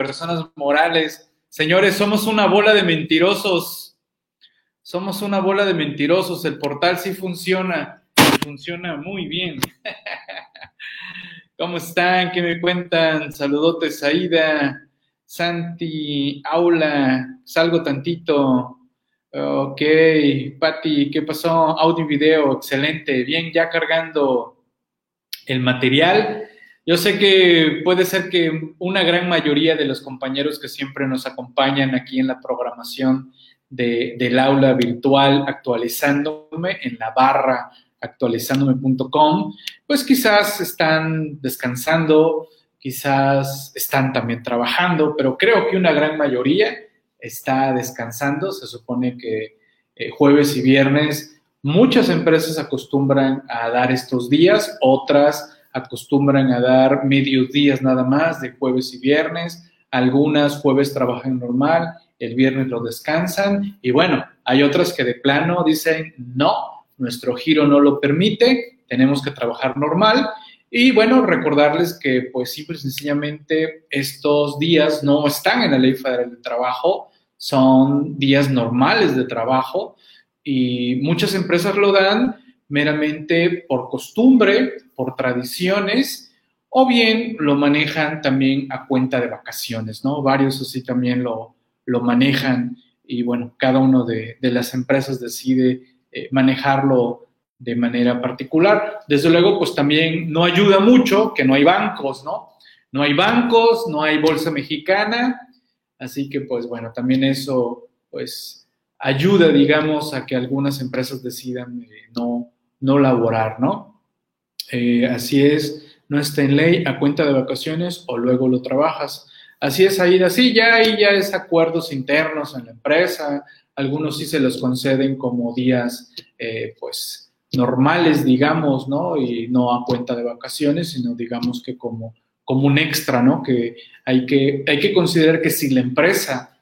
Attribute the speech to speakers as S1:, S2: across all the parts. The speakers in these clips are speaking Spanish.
S1: personas morales. Señores, somos una bola de mentirosos. Somos una bola de mentirosos. El portal sí funciona. Funciona muy bien. ¿Cómo están? ¿Qué me cuentan? Saludotes, Aida, Santi, Aula. Salgo tantito. Ok, Patti, ¿qué pasó? Audio y video, excelente. Bien, ya cargando el material. Yo sé que puede ser que una gran mayoría de los compañeros que siempre nos acompañan aquí en la programación del aula virtual actualizándome en la barra actualizándome.com, pues quizás están descansando, quizás están también trabajando, pero creo que una gran mayoría está descansando. Se supone que eh, jueves y viernes muchas empresas acostumbran a dar estos días, otras acostumbran a dar medios días nada más de jueves y viernes, algunas jueves trabajan normal, el viernes lo descansan. Y bueno, hay otras que de plano dicen no, nuestro giro no lo permite, tenemos que trabajar normal y bueno, recordarles que pues simple y sencillamente estos días no están en la Ley Federal de Trabajo, son días normales de trabajo. Y muchas empresas lo dan meramente por costumbre, por tradiciones, o bien lo manejan también a cuenta de vacaciones, ¿no? Varios así también lo, lo manejan y bueno, cada uno de, las empresas decide eh, manejarlo de manera particular. Desde luego, pues también no ayuda mucho que no hay bancos, ¿no? No hay bancos, no hay bolsa mexicana, así que pues bueno, también eso pues ayuda, digamos, a que algunas empresas decidan eh, no, no laborar, ¿no? Eh, así es, no está en ley a cuenta de vacaciones o luego lo trabajas. Así es, ahí, así ya hay ya es acuerdos internos en la empresa, algunos sí se los conceden como días, eh, pues, normales, digamos, ¿no? Y no a cuenta de vacaciones, sino digamos que como, como un extra, ¿no? Que hay, que hay que considerar que si la empresa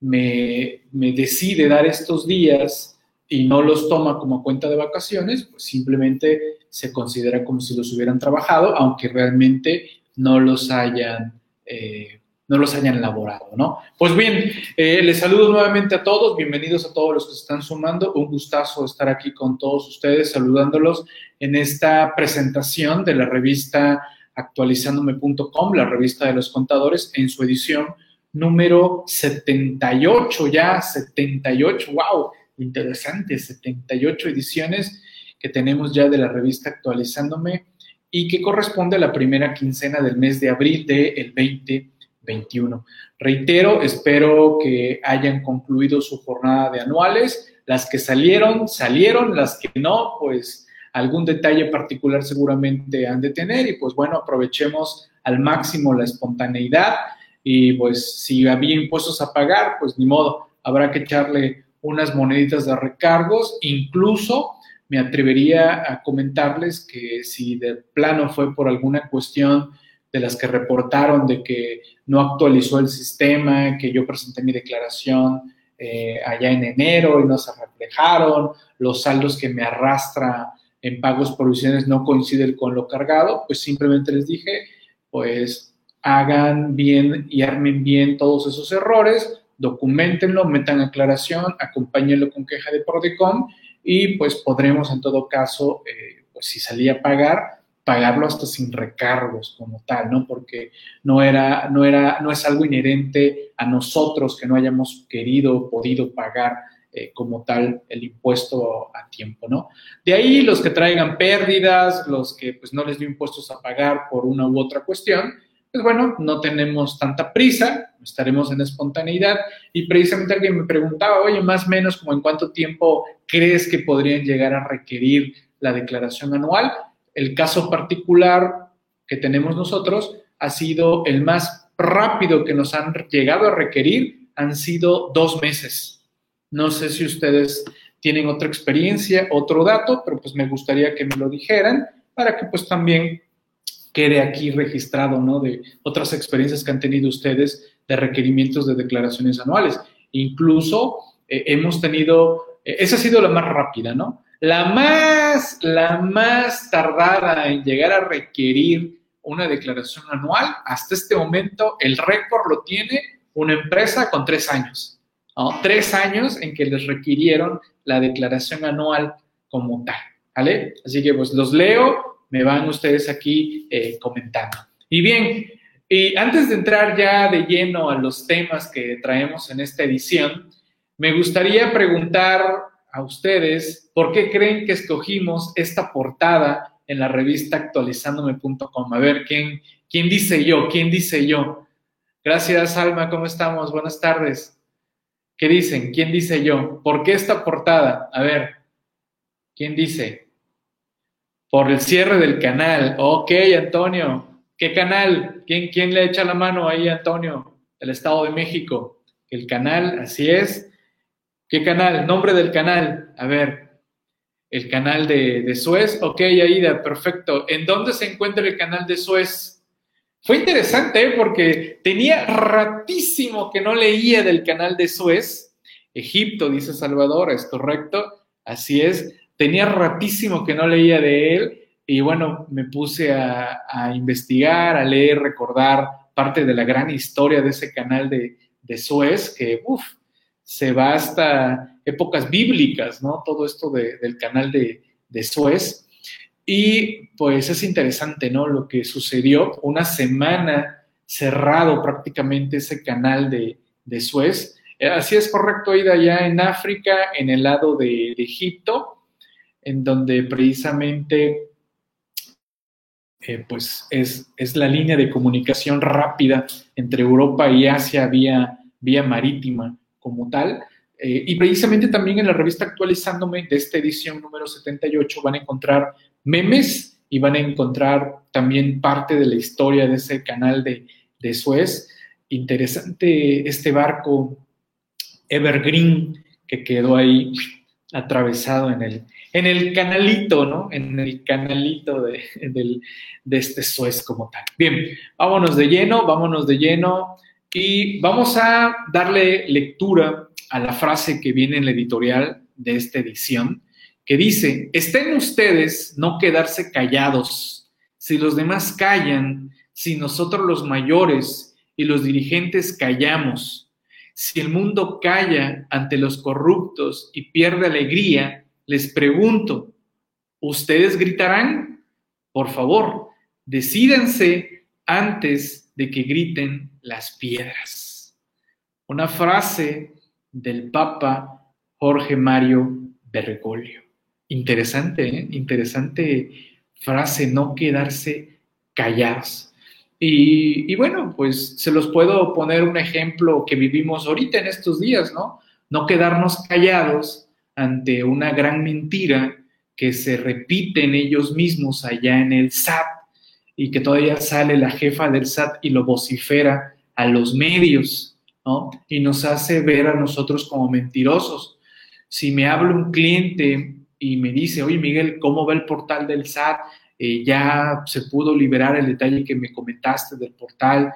S1: me, me decide dar estos días, y no los toma como cuenta de vacaciones, pues simplemente se considera como si los hubieran trabajado, aunque realmente no los hayan, eh, no los hayan elaborado, ¿no? Pues bien, eh, les saludo nuevamente a todos, bienvenidos a todos los que se están sumando, un gustazo estar aquí con todos ustedes, saludándolos en esta presentación de la revista actualizándome.com, la revista de los contadores, en su edición número 78, ya 78, wow interesantes, 78 ediciones que tenemos ya de la revista Actualizándome y que corresponde a la primera quincena del mes de abril del 2021. Reitero, espero que hayan concluido su jornada de anuales. Las que salieron, salieron, las que no, pues algún detalle particular seguramente han de tener y pues bueno, aprovechemos al máximo la espontaneidad y pues si había impuestos a pagar, pues ni modo, habrá que echarle unas moneditas de recargos, incluso me atrevería a comentarles que si de plano fue por alguna cuestión de las que reportaron de que no actualizó el sistema, que yo presenté mi declaración eh, allá en enero y no se reflejaron, los saldos que me arrastra en pagos provisiones no coinciden con lo cargado, pues simplemente les dije, pues hagan bien y armen bien todos esos errores, documentenlo, metan aclaración, acompáñenlo con queja de Prodecon y pues podremos en todo caso, eh, pues si salía a pagar, pagarlo hasta sin recargos como tal, ¿no? Porque no era, no era, no es algo inherente a nosotros que no hayamos querido o podido pagar eh, como tal el impuesto a tiempo, ¿no? De ahí los que traigan pérdidas, los que pues no les dio impuestos a pagar por una u otra cuestión, pues bueno, no tenemos tanta prisa, estaremos en espontaneidad. Y precisamente alguien me preguntaba, oye, más o menos como en cuánto tiempo crees que podrían llegar a requerir la declaración anual. El caso particular que tenemos nosotros ha sido el más rápido que nos han llegado a requerir, han sido dos meses. No sé si ustedes tienen otra experiencia, otro dato, pero pues me gustaría que me lo dijeran para que pues también quede aquí registrado, ¿no? De otras experiencias que han tenido ustedes de requerimientos de declaraciones anuales. Incluso eh, hemos tenido, eh, esa ha sido la más rápida, ¿no? La más, la más tardada en llegar a requerir una declaración anual. Hasta este momento el récord lo tiene una empresa con tres años. Tres años en que les requirieron la declaración anual como tal. ¿Vale? Así que pues los leo, me van ustedes aquí eh, comentando. Y bien, y antes de entrar ya de lleno a los temas que traemos en esta edición, me gustaría preguntar a ustedes por qué creen que escogimos esta portada en la revista actualizándome.com. A ver, ¿quién, ¿quién dice yo? ¿Quién dice yo? Gracias, Alma, ¿cómo estamos? Buenas tardes. ¿Qué dicen? ¿Quién dice yo? ¿Por qué esta portada? A ver, ¿quién dice? Por el cierre del canal. Ok, Antonio. ¿Qué canal? ¿Quién, quién le echa la mano ahí, Antonio? El Estado de México. El canal, así es. ¿Qué canal? Nombre del canal. A ver, el canal de, de Suez. Ok, Aida, perfecto. ¿En dónde se encuentra el canal de Suez? Fue interesante ¿eh? porque tenía ratísimo que no leía del canal de Suez. Egipto, dice Salvador, es correcto, así es. Tenía ratísimo que no leía de él y bueno, me puse a, investigar, a leer, recordar parte de la gran historia de ese canal de, Suez, que uff, se va hasta épocas bíblicas, ¿no? Todo esto del canal de, de Suez. Y pues es interesante, ¿no? Lo que sucedió, una semana cerrado prácticamente ese canal de, Suez. Eh, así es correcto, Ida, allá en África, en el lado de, Egipto, en donde precisamente eh, pues es, es, la línea de comunicación rápida entre Europa y Asia vía, vía marítima como tal. Eh, y precisamente también en la revista Actualizándome de esta edición número 78 van a encontrar memes y van a encontrar también parte de la historia de ese canal de, de Suez. Interesante este barco Evergreen que quedó ahí atravesado en el, en el canalito, ¿no? En el canalito de, este Suez como tal. Bien, vámonos de lleno, vámonos de lleno y vamos a darle lectura a la frase que viene en la editorial de esta edición que dice, estén ustedes no quedarse callados. Si los demás callan, si nosotros los mayores y los dirigentes callamos, si el mundo calla ante los corruptos y pierde alegría, les pregunto, ¿ustedes gritarán? Por favor, decídense antes de que griten las piedras. Una frase del Papa Jorge Mario Bergoglio. Interesante, ¿eh? interesante frase, no quedarse callados. Y, bueno, pues se los puedo poner un ejemplo que vivimos ahorita en estos días, ¿no? No quedarnos callados ante una gran mentira que se repite en ellos mismos allá en el SAT y que todavía sale la jefa del SAT y lo vocifera a los medios, ¿no? Y nos hace ver a nosotros como mentirosos. Si me habla un cliente y me dice, oye Miguel, ¿cómo va el portal del SAT? Eh, ya se pudo liberar el detalle que me comentaste del portal,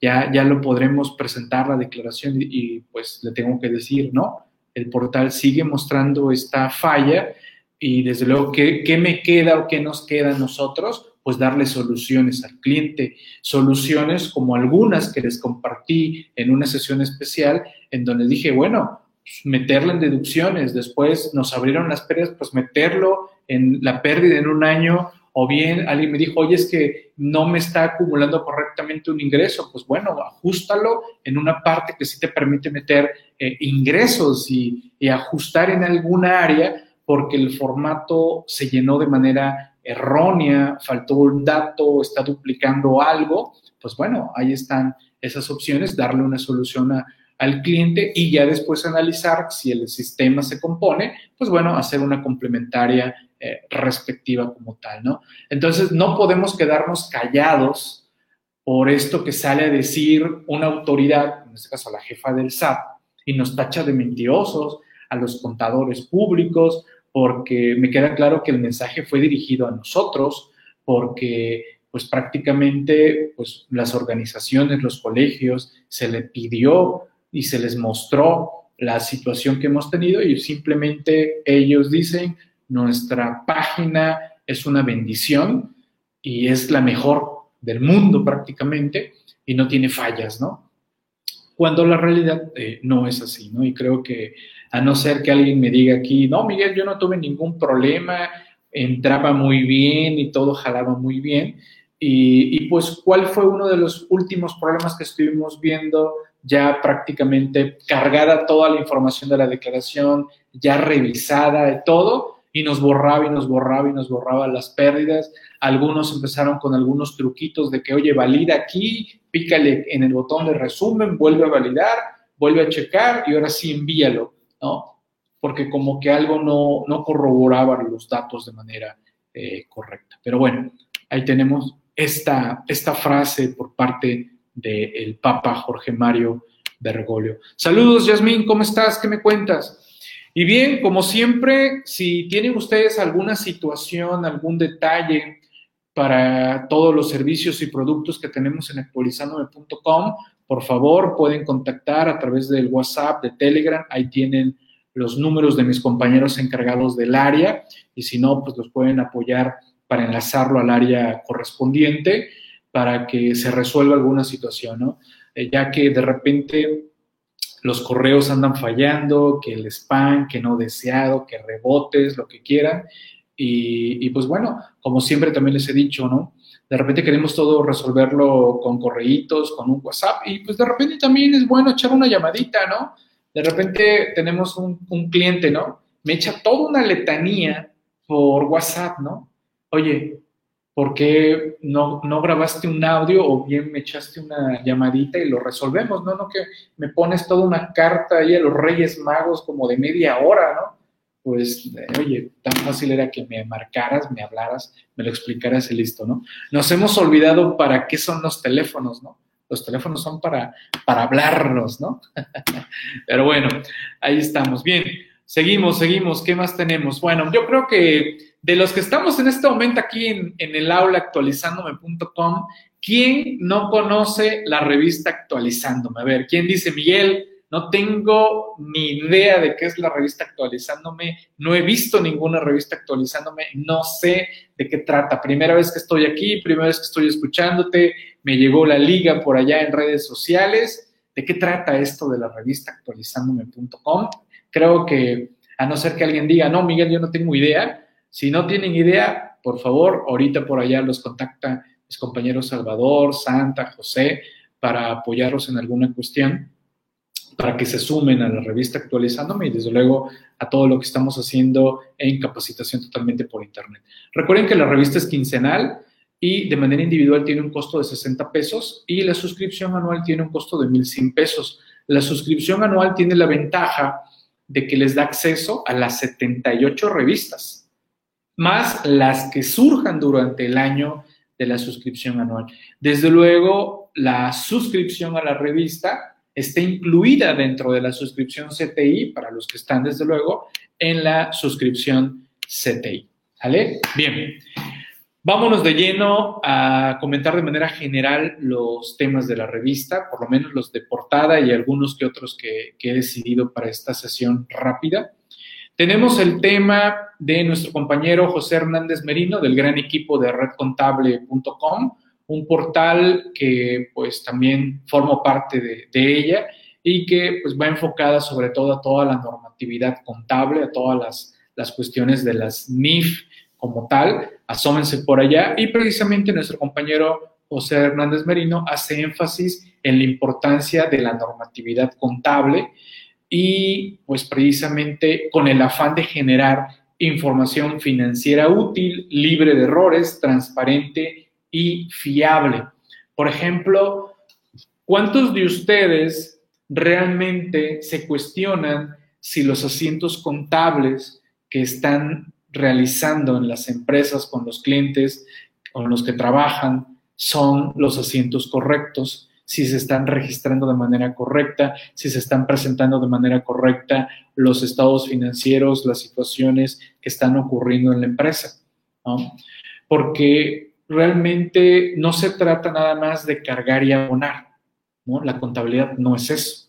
S1: ya, ya lo podremos presentar la declaración y, pues le tengo que decir, ¿no? El portal sigue mostrando esta falla y desde luego, ¿qué, ¿qué me queda o qué nos queda a nosotros? Pues darle soluciones al cliente, soluciones como algunas que les compartí en una sesión especial en donde dije, bueno, meterlo en deducciones, después nos abrieron las pérdidas, pues meterlo en la pérdida en un año, o bien alguien me dijo, oye, es que no me está acumulando correctamente un ingreso, pues bueno, ajustalo en una parte que sí te permite meter eh, ingresos y, ajustar en alguna área porque el formato se llenó de manera errónea, faltó un dato, está duplicando algo, pues bueno, ahí están esas opciones, darle una solución al cliente y ya después analizar si el sistema se compone, pues bueno, hacer una complementaria eh, respectiva como tal, ¿no? Entonces, no podemos quedarnos callados por esto que sale a decir una autoridad, en este caso la jefa del SAT, y nos tacha de mentirosos a los contadores públicos, porque me queda claro que el mensaje fue dirigido a nosotros, porque pues prácticamente pues las organizaciones, los colegios, se le pidió y se les mostró la situación que hemos tenido y simplemente ellos dicen, nuestra página es una bendición y es la mejor del mundo prácticamente y no tiene fallas, ¿no? Cuando la realidad eh, no es así, ¿no? Y creo que a no ser que alguien me diga aquí, no, Miguel, yo no tuve ningún problema, entraba muy bien y todo jalaba muy bien. Y, y, pues, ¿cuál fue uno de los últimos problemas que estuvimos viendo ya prácticamente cargada toda la información de la declaración, ya revisada de todo? Y nos borraba y nos borraba y nos borraba las pérdidas. Algunos empezaron con algunos truquitos de que, oye, valida aquí, pícale en el botón de resumen, vuelve a validar, vuelve a checar y ahora sí envíalo, ¿no? Porque como que algo no, no corroboraba los datos de manera eh, correcta. Pero bueno, ahí tenemos esta, esta frase por parte del Papa Jorge Mario Bergoglio. Saludos, Yasmín, ¿cómo estás? ¿Qué me cuentas? Y bien, como siempre, si tienen ustedes alguna situación, algún detalle para todos los servicios y productos que tenemos en actualizandome.com, por favor pueden contactar a través del WhatsApp, de Telegram, ahí tienen los números de mis compañeros encargados del área y si no, pues los pueden apoyar para enlazarlo al área correspondiente para que se resuelva alguna situación, ¿no? Eh, ya que de repente los correos andan fallando, que el spam, que no deseado, que rebotes, lo que quieran. Y, pues bueno, como siempre también les he dicho, ¿no? De repente queremos todo resolverlo con correitos, con un WhatsApp, y pues de repente también es bueno echar una llamadita, ¿no? De repente tenemos un, cliente, ¿no? Me echa toda una letanía por WhatsApp, ¿no? Oye, ¿por qué no, no grabaste un audio o bien me echaste una llamadita y lo resolvemos? No, no que me pones toda una carta ahí a los Reyes Magos como de media hora, ¿no? Pues, oye, tan fácil era que me marcaras, me hablaras, me lo explicaras y listo, ¿no? Nos hemos olvidado para qué son los teléfonos, ¿no? Los teléfonos son para, para hablarnos, ¿no? Pero bueno, ahí estamos. Bien, seguimos, seguimos. ¿Qué más tenemos? Bueno, yo creo que de los que estamos en este momento aquí en, el aula actualizándome.com, ¿quién no conoce la revista Actualizándome? A ver, ¿quién dice, Miguel, no tengo ni idea de qué es la revista Actualizándome, no he visto ninguna revista Actualizándome, no sé de qué trata. Primera vez que estoy aquí, primera vez que estoy escuchándote, me llegó la liga por allá en redes sociales. ¿De qué trata esto de la revista Actualizándome.com? Creo que, a no ser que alguien diga, no, Miguel, yo no tengo idea, si no tienen idea, por favor, ahorita por allá los contacta mis compañeros Salvador, Santa, José, para apoyarlos en alguna cuestión, para que se sumen a la revista actualizándome y desde luego a todo lo que estamos haciendo en capacitación totalmente por Internet. Recuerden que la revista es quincenal y de manera individual tiene un costo de 60 pesos y la suscripción anual tiene un costo de 1.100 pesos. La suscripción anual tiene la ventaja de que les da acceso a las 78 revistas más las que surjan durante el año de la suscripción anual. Desde luego, la suscripción a la revista está incluida dentro de la suscripción CTI, para los que están desde luego, en la suscripción CTI. ¿Vale? Bien. Vámonos de lleno a comentar de manera general los temas de la revista, por lo menos los de portada y algunos que otros que, que he decidido para esta sesión rápida. Tenemos el tema de nuestro compañero José Hernández Merino del gran equipo de redcontable.com, un portal que pues también formo parte de, ella y que pues va enfocada sobre todo a toda la normatividad contable, a todas las, las cuestiones de las NIF como tal, asómense por allá. Y precisamente nuestro compañero José Hernández Merino hace énfasis en la importancia de la normatividad contable y pues precisamente con el afán de generar información financiera útil, libre de errores, transparente y fiable. Por ejemplo, ¿cuántos de ustedes realmente se cuestionan si los asientos contables que están realizando en las empresas con los clientes con los que trabajan son los asientos correctos? Si se están registrando de manera correcta, si se están presentando de manera correcta los estados financieros, las situaciones que están ocurriendo en la empresa. Porque realmente no se trata nada más de cargar y abonar. ¿no? La contabilidad no es eso.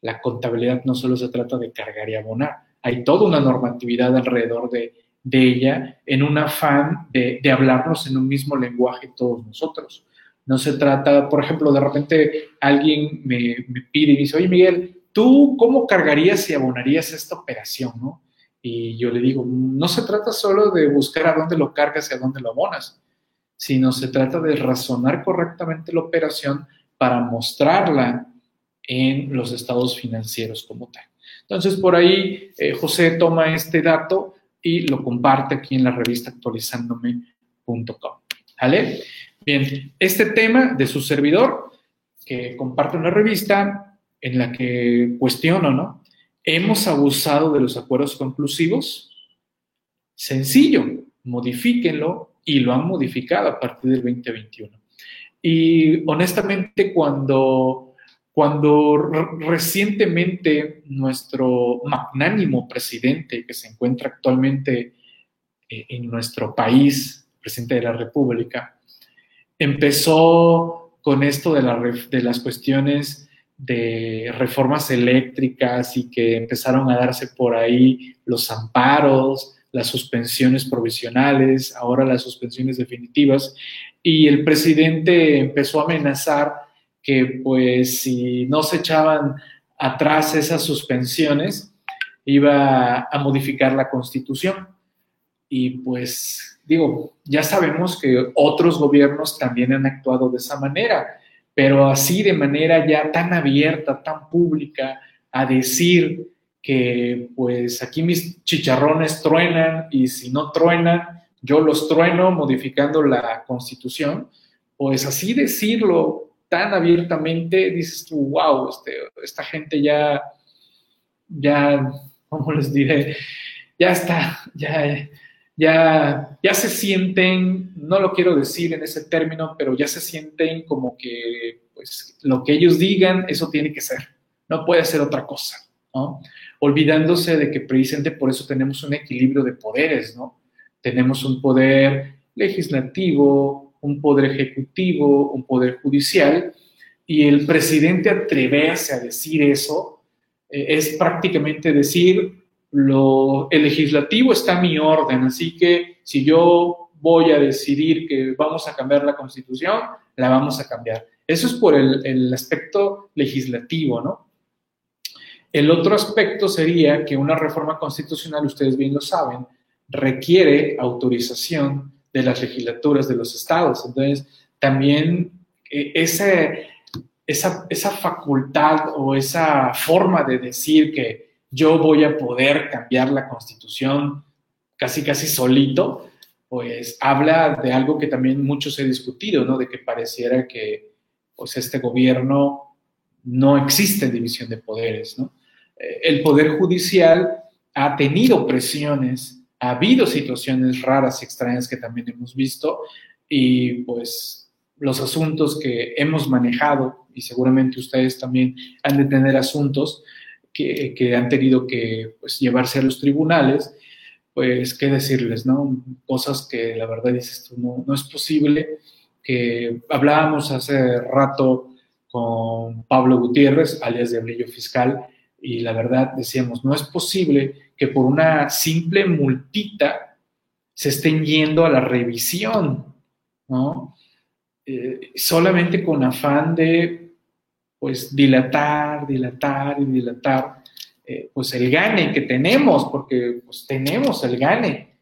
S1: La contabilidad no solo se trata de cargar y abonar. Hay toda una normatividad alrededor de, ella en un afán de, de hablarnos en un mismo lenguaje todos nosotros No se trata, por ejemplo, de repente alguien me, pide y dice, oye Miguel, ¿tú cómo cargarías y abonarías esta operación? ¿no? Y yo le digo, no se trata solo de buscar a dónde lo cargas y a dónde lo abonas, sino se trata de razonar correctamente la operación para mostrarla en los estados financieros como tal. Entonces, por ahí eh, José toma este dato y lo comparte aquí en la revista actualizándome.com. ¿Vale? Bien, este tema de su servidor, que comparte una revista en la que cuestiono, ¿no? ¿Hemos abusado de los acuerdos conclusivos? Sencillo, modifíquenlo y lo han modificado a partir del 2021. Y honestamente, cuando cuando recientemente nuestro magnánimo presidente, que se encuentra actualmente eh, en nuestro país, presidente de la República, empezó con esto de, de las cuestiones de reformas eléctricas y que empezaron a darse por ahí los amparos, las suspensiones provisionales, ahora las suspensiones definitivas, y el presidente empezó a amenazar que pues si no se echaban atrás esas suspensiones, iba a modificar la constitución. Y pues digo, ya sabemos que otros gobiernos también han actuado de esa manera, pero así de manera ya tan abierta, tan pública, a decir que pues aquí mis chicharrones truenan y si no truenan, yo los trueno modificando la constitución, pues así decirlo tan abiertamente, dices tú, wow, este, esta gente ya, ya, ¿cómo les diré? Ya está, ya, ya, ya se sienten, no lo quiero decir en ese término, pero ya se sienten como que, pues, lo que ellos digan, eso tiene que ser, no puede ser otra cosa, ¿no? Olvidándose de que precisamente por eso tenemos un equilibrio de poderes, ¿no? Tenemos un poder legislativo, un poder ejecutivo, un poder judicial, y el presidente atreverse a decir eso eh, es prácticamente decir, lo, el legislativo está a mi orden, así que si yo voy a decidir que vamos a cambiar la constitución, la vamos a cambiar. Eso es por el, el aspecto legislativo, ¿no? El otro aspecto sería que una reforma constitucional, ustedes bien lo saben, requiere autorización de las legislaturas de los estados. Entonces, también eh, esa, esa facultad o esa forma de decir que yo voy a poder cambiar la constitución casi, casi solito, pues habla de algo que también muchos he discutido, ¿no? De que pareciera que pues este gobierno no existe división de poderes, ¿no? Eh, el poder judicial ha tenido presiones ha habido situaciones raras y extrañas que también hemos visto y pues los asuntos que hemos manejado y seguramente ustedes también han de tener asuntos que, han tenido que pues, llevarse a los tribunales, pues qué decirles, ¿no? Cosas que la verdad dices tú, no, es posible, que hablábamos hace rato con Pablo Gutiérrez, alias Diablillo Fiscal, y la verdad decíamos, no es posible que por una simple multita se estén yendo a la revisión, ¿no? Eh, solamente con afán de, pues, dilatar, dilatar y dilatar, eh, pues, el gane que tenemos, porque, pues, tenemos el gane,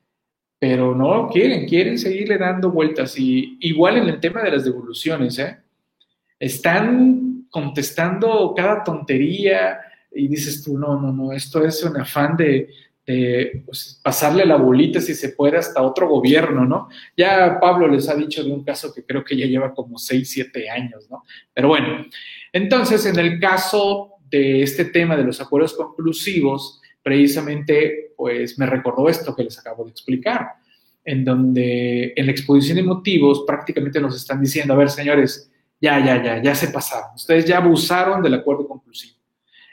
S1: pero no quieren, quieren seguirle dando vueltas. Y igual en el tema de las devoluciones, ¿eh? Están contestando cada tontería, y dices tú, no, no, no, esto es un afán de, pues, pasarle la bolita si se puede hasta otro gobierno, ¿no? Ya Pablo les ha dicho de un caso que creo que ya lleva como 6, 7 años, ¿no? Pero bueno, entonces en el caso de este tema de los acuerdos conclusivos, precisamente, pues me recordó esto que les acabo de explicar, en donde en la exposición de motivos prácticamente nos están diciendo, a ver, señores, ya, ya, ya, ya se pasaron, ustedes ya abusaron del acuerdo conclusivo.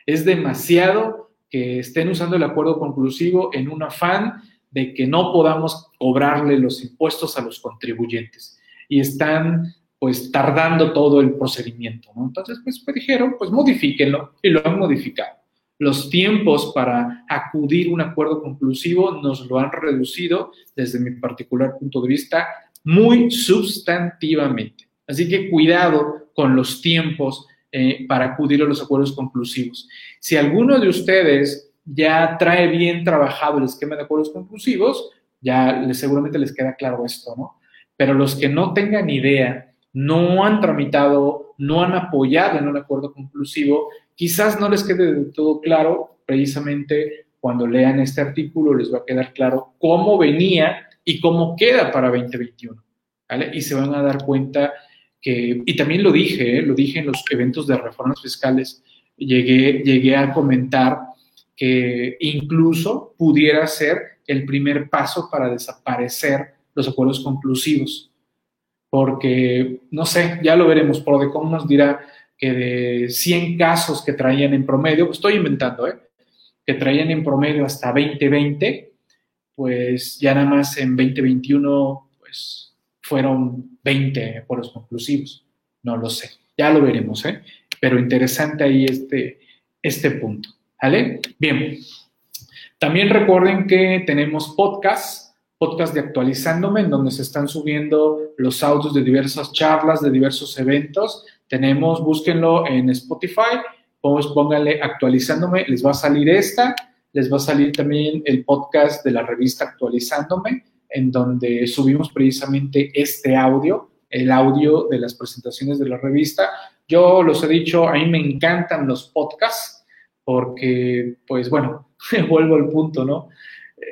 S1: Es demasiado que estén usando el acuerdo conclusivo en un afán de que no podamos cobrarle los impuestos a los contribuyentes y están pues tardando todo el procedimiento, ¿no? Entonces, pues me dijeron, pues modifíquenlo y lo han modificado. Los tiempos para acudir a un acuerdo conclusivo nos lo han reducido desde mi particular punto de vista muy sustantivamente. Así que cuidado con los tiempos eh, para acudir a los acuerdos conclusivos. Si alguno de ustedes ya trae bien trabajado el esquema de acuerdos conclusivos, ya les, seguramente les queda claro esto, ¿no? Pero los que no tengan idea, no han tramitado, no han apoyado en un acuerdo conclusivo, quizás no les quede de todo claro, precisamente cuando lean este artículo les va a quedar claro cómo venía y cómo queda para 2021, ¿vale? Y se van a dar cuenta que, y también lo dije, ¿eh? lo dije en los eventos de reformas fiscales, llegué, llegué a comentar que incluso pudiera ser el primer paso para desaparecer los acuerdos conclusivos. Porque, no sé, ya lo veremos, Prodecom nos dirá que de 100 casos que traían en promedio, estoy inventando, ¿eh? que traían en promedio hasta 2020, pues ya nada más en 2021, pues fueron 20 acuerdos conclusivos. No lo sé, ya lo veremos, ¿eh? Pero interesante ahí este, este punto. ¿Vale? Bien. También recuerden que tenemos podcasts, podcast de actualizándome, en donde se están subiendo los audios de diversas charlas, de diversos eventos. Tenemos, búsquenlo en Spotify, pues pónganle actualizándome, les va a salir esta, les va a salir también el podcast de la revista Actualizándome, en donde subimos precisamente este audio, el audio de las presentaciones de la revista. Yo los he dicho, a mí me encantan los podcasts porque, pues bueno, vuelvo al punto, ¿no?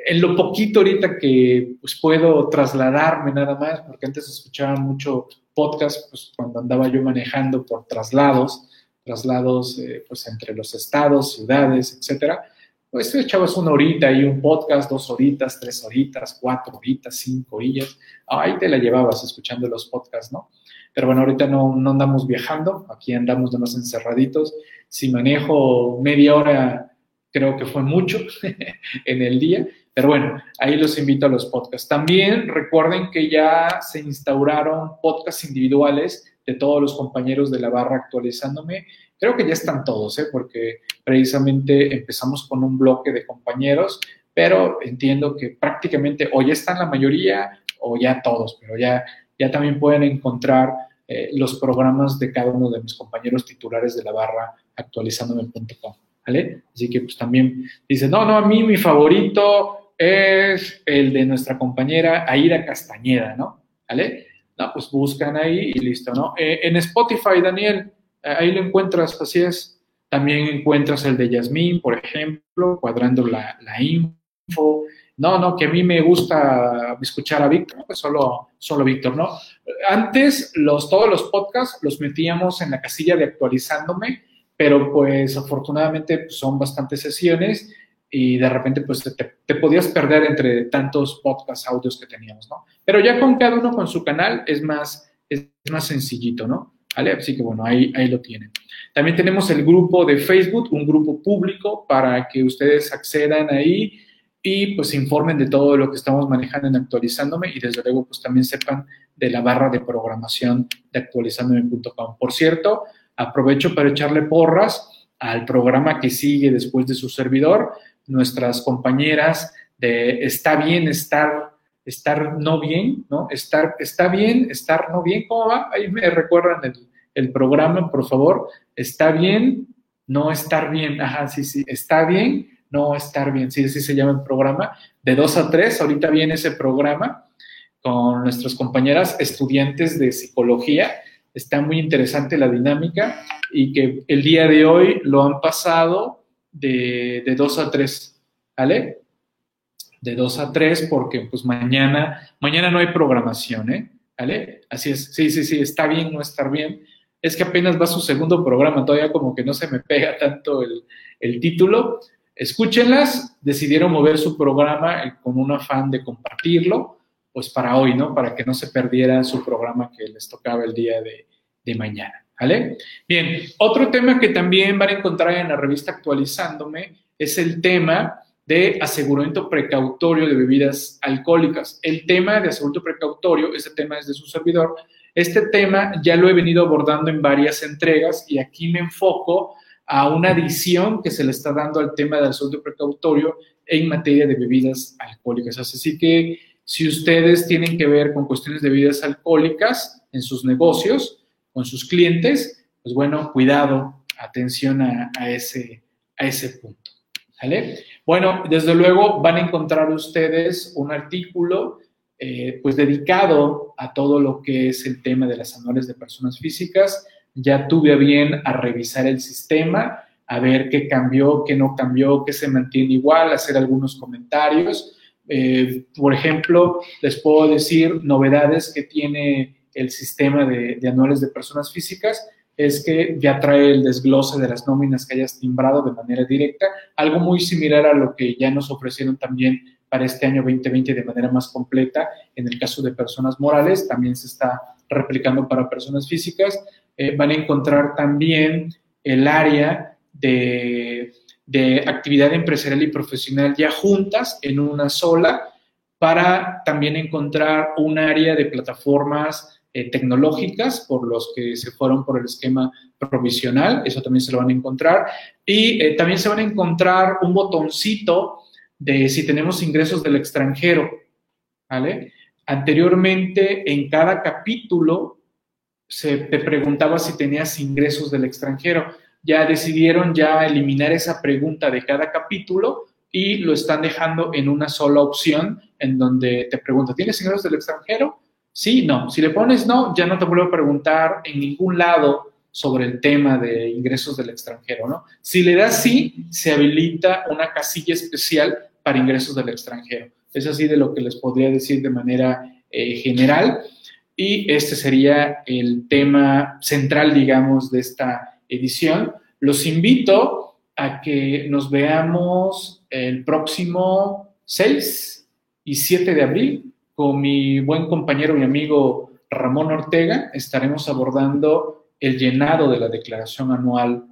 S1: En lo poquito ahorita que pues, puedo trasladarme nada más, porque antes escuchaba mucho podcast, pues cuando andaba yo manejando por traslados, traslados eh, pues entre los estados, ciudades, etcétera, pues te echabas una horita y un podcast, dos horitas, tres horitas, cuatro horitas, cinco horas, ahí te la llevabas escuchando los podcasts, ¿no? Pero bueno, ahorita no, no andamos viajando, aquí andamos de más encerraditos si manejo media hora, creo que fue mucho en el día. Pero bueno, ahí los invito a los podcasts. También recuerden que ya se instauraron podcasts individuales de todos los compañeros de la barra actualizándome. Creo que ya están todos, ¿eh? porque precisamente empezamos con un bloque de compañeros, pero entiendo que prácticamente o ya están la mayoría o ya todos, pero ya, ya también pueden encontrar eh, los programas de cada uno de mis compañeros titulares de la barra actualizándome.com, ¿vale? Así que pues también dice, no, no, a mí mi favorito es el de nuestra compañera Aida Castañeda, ¿no? ¿Vale? No, pues buscan ahí y listo, ¿no? Eh, en Spotify, Daniel, eh, ahí lo encuentras, así es. También encuentras el de Yasmín, por ejemplo, cuadrando la, la info. No, no, que a mí me gusta escuchar a Víctor, pues solo, solo Víctor, ¿no? Antes los, todos los podcasts los metíamos en la casilla de actualizándome pero pues afortunadamente pues, son bastantes sesiones y de repente pues te, podías perder entre tantos podcasts, audios que teníamos, ¿no? Pero ya con cada uno con su canal es más, es más sencillito, ¿no? ¿Vale? Así que bueno, ahí, ahí lo tienen. También tenemos el grupo de Facebook, un grupo público para que ustedes accedan ahí y pues informen de todo lo que estamos manejando en actualizándome y desde luego pues también sepan de la barra de programación de actualizándome.com. Por cierto, Aprovecho para echarle porras al programa que sigue después de su servidor, nuestras compañeras de Está bien estar, estar no bien, ¿no? Estar, está bien, estar no bien, ¿cómo va? Ahí me recuerdan el, el programa, por favor. Está bien, no estar bien. Ajá, sí, sí, está bien, no estar bien. Sí, así se llama el programa. De 2 a 3, ahorita viene ese programa con nuestras compañeras estudiantes de psicología está muy interesante la dinámica y que el día de hoy lo han pasado de, de 2 a 3, ¿vale? De 2 a 3 porque pues mañana, mañana no hay programación, ¿eh? ¿Vale? Así es, sí, sí, sí, está bien, no estar bien. Es que apenas va su segundo programa, todavía como que no se me pega tanto el, el título. Escúchenlas, decidieron mover su programa con un afán de compartirlo pues para hoy, ¿no? Para que no se perdiera su programa que les tocaba el día de, mañana, ¿vale? Bien, otro tema que también van a encontrar en la revista Actualizándome es el tema de aseguramiento precautorio de bebidas alcohólicas. El tema de aseguramiento precautorio, ese tema es de su servidor. Este tema ya lo he venido abordando en varias entregas y aquí me enfoco a una adición que se le está dando al tema de aseguramiento precautorio en materia de bebidas alcohólicas. Así que si ustedes tienen que ver con cuestiones de bebidas alcohólicas, en sus negocios, con sus clientes, pues bueno, cuidado, atención a, ese, a ese punto. ¿Vale? Bueno, desde luego van a encontrar ustedes un artículo eh, pues dedicado a todo lo que es el tema de las anuales de personas físicas. Ya tuve bien a revisar el sistema, a ver qué cambió, qué no cambió, qué se mantiene igual, hacer algunos comentarios. Eh, por ejemplo, les puedo decir novedades que tiene el sistema de, de anuales de personas físicas es que ya trae el desglose de las nóminas que hayas timbrado de manera directa, algo muy similar a lo que ya nos ofrecieron también para este año 2020 de manera más completa. En el caso de personas morales, también se está replicando para personas físicas. Eh, van a encontrar también el área de, de actividad empresarial y profesional ya juntas en una sola para también encontrar un área de plataformas eh, tecnológicas por los que se fueron por el esquema provisional, eso también se lo van a encontrar. Y eh, también se van a encontrar un botoncito de si tenemos ingresos del extranjero. Anteriormente, en cada capítulo, se te preguntaba si tenías ingresos del extranjero. Ya decidieron ya eliminar esa pregunta de cada capítulo y lo están dejando en una sola opción en donde te pregunta, ¿tienes ingresos del extranjero? Sí, no. Si le pones no, ya no te vuelvo a preguntar en ningún lado sobre el tema de ingresos del extranjero, ¿no? Si le das sí, se habilita una casilla especial para ingresos del extranjero. Es así de lo que les podría decir de manera eh, general. Y este sería el tema central, digamos, de esta edición. Los invito a que nos veamos el próximo 6 y 7 de abril con mi buen compañero y amigo Ramón Ortega estaremos abordando el llenado de la declaración anual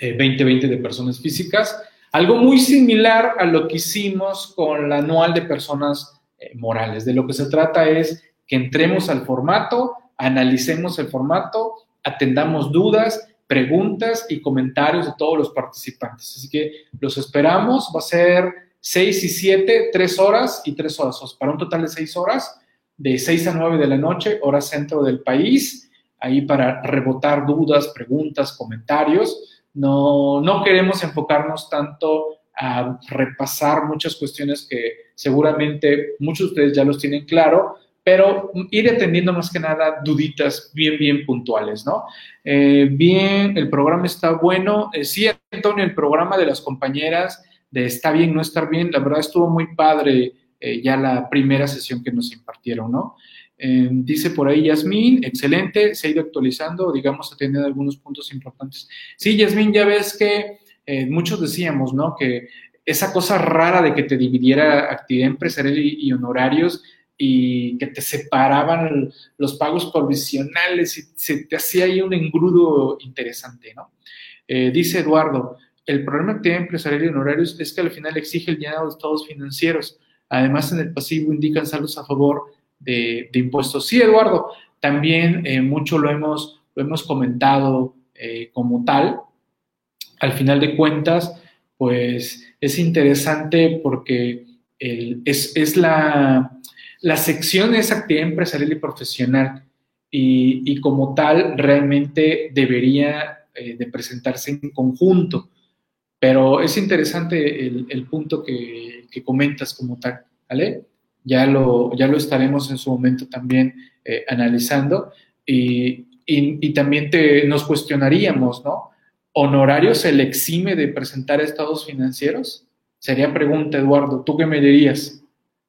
S1: 2020 eh, de personas físicas, algo muy similar a lo que hicimos con la anual de personas eh, morales. De lo que se trata es que entremos al formato, analicemos el formato, atendamos dudas, preguntas y comentarios de todos los participantes. Así que los esperamos, va a ser 6 y 7, 3 horas y 3 horas, para un total de 6 horas, de 6 a 9 de la noche, hora centro del país, ahí para rebotar dudas, preguntas, comentarios. No, no queremos enfocarnos tanto a repasar muchas cuestiones que seguramente muchos de ustedes ya los tienen claro, pero ir atendiendo más que nada duditas bien, bien puntuales, ¿no? Eh, bien, el programa está bueno. Eh, sí, Antonio, el programa de las compañeras de está bien, no estar bien, la verdad estuvo muy padre eh, ya la primera sesión que nos impartieron, ¿no? Em, dice por ahí Yasmín, excelente, se ha ido actualizando, digamos, atendiendo algunos puntos importantes. Sí, Yasmín, ya ves que eh, muchos decíamos, ¿no? Que esa cosa rara de que te dividiera actividad empresarial y, honorarios y que te separaban los pagos provisionales y se te hacía ahí un engrudo interesante, ¿no? Eh, dice Eduardo, el problema que tiene empresarial y honorarios es que al final exige el llenado de estados financieros. Además, en el pasivo indican saldos a favor de, impuestos. Sí, Eduardo, también eh, mucho lo hemos, lo hemos comentado eh, como tal. Al final de cuentas, pues es interesante porque es, la, la sección es actividad empresarial y profesional y, como tal realmente debería eh, de presentarse en conjunto. Pero es interesante el, punto que, comentas como tal, ¿vale? Ya lo, ya lo estaremos en su momento también eh, analizando y, también te, nos cuestionaríamos, ¿no? ¿Honorario se le exime de presentar estados financieros? Sería pregunta, Eduardo, ¿tú qué me dirías?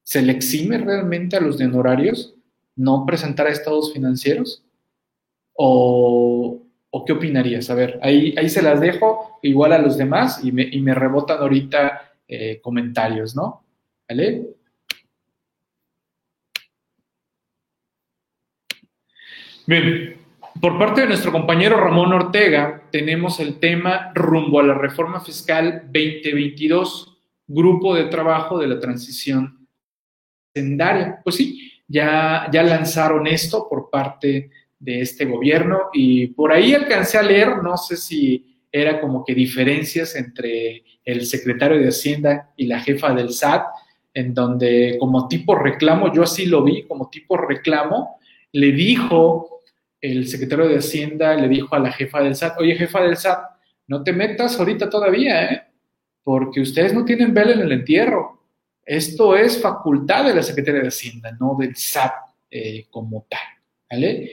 S1: ¿Se le exime realmente a los de honorarios no presentar estados financieros? ¿O, ¿O qué opinarías? A ver, ahí, ahí se las dejo igual a los demás y me, y me rebotan ahorita eh, comentarios, ¿no? ¿Vale? Bien, por parte de nuestro compañero Ramón Ortega, tenemos el tema rumbo a la reforma fiscal 2022, grupo de trabajo de la transición sendaria. Pues sí, ya, ya lanzaron esto por parte de este gobierno y por ahí alcancé a leer, no sé si era como que diferencias entre el secretario de Hacienda y la jefa del SAT, en donde como tipo reclamo, yo así lo vi, como tipo reclamo, le dijo el secretario de Hacienda, le dijo a la jefa del SAT, oye jefa del SAT, no te metas ahorita todavía, ¿eh? porque ustedes no tienen vela en el entierro. Esto es facultad de la Secretaría de Hacienda, no del SAT eh, como tal, ¿vale?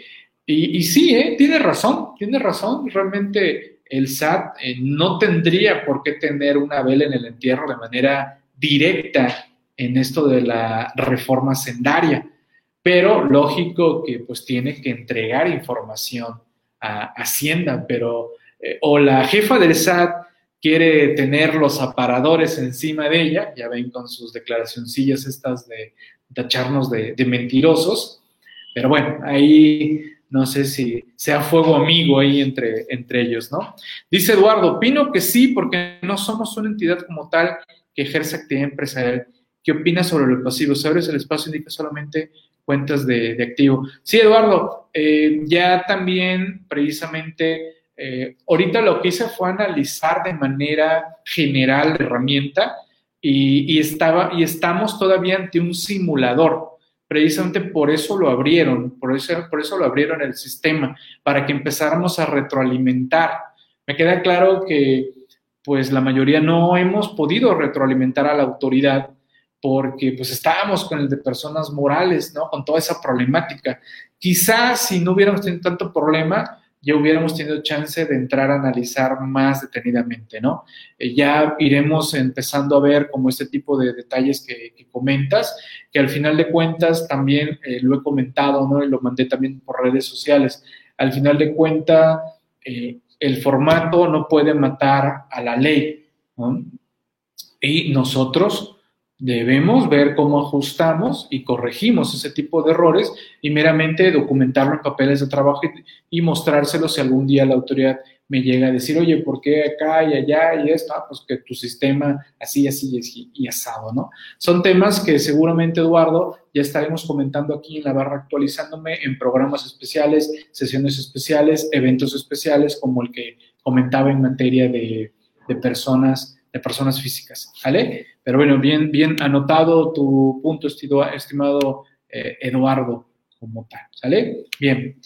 S1: Y, sí, ¿eh? tiene razón, tiene razón, realmente el SAT eh, no tendría por qué tener una vela en el entierro de manera directa en esto de la reforma sendaria, pero lógico que pues tiene que entregar información a Hacienda, pero eh, o la jefa del SAT quiere tener los aparadores encima de ella, ya ven con sus declaracioncillas estas de tacharnos de, de mentirosos, pero bueno, ahí no sé si sea fuego amigo ahí entre, entre ellos, ¿no? Dice Eduardo, opino que sí, porque no somos una entidad como tal que ejerce actividad empresarial. ¿Qué opinas sobre lo pasivo? ¿Sabes? El espacio indica solamente cuentas de, activo. Sí, Eduardo, eh, ya también precisamente, eh, ahorita lo que hice fue analizar de manera general la herramienta y, estaba, y estamos todavía ante un simulador precisamente por eso lo abrieron, por eso, por eso lo abrieron el sistema, para que empezáramos a retroalimentar. Me queda claro que pues la mayoría no hemos podido retroalimentar a la autoridad porque pues estábamos con el de personas morales, ¿no? Con toda esa problemática. Quizás si no hubiéramos tenido tanto problema, ya hubiéramos tenido chance de entrar a analizar más detenidamente, ¿no? Eh, ya iremos empezando a ver como este tipo de detalles que, comentas, que al final de cuentas también eh, lo he comentado, ¿no? Y lo mandé también por redes sociales. Al final de cuentas, eh, el formato no puede matar a la ley, ¿no? Y nosotros Debemos ver cómo ajustamos y corregimos ese tipo de errores y meramente documentarlo en papeles de trabajo y, mostrárselo si algún día la autoridad me llega a decir, oye, ¿por qué acá y allá y esto? Ah, pues que tu sistema así, así y, y asado, ¿no? Son temas que seguramente, Eduardo, ya estaremos comentando aquí en la barra actualizándome en programas especiales, sesiones especiales, eventos especiales, como el que comentaba en materia de, de personas de personas físicas, ¿vale? Pero bueno, bien, bien anotado tu punto, estimado eh, Eduardo, como tal, ¿sale? Bien.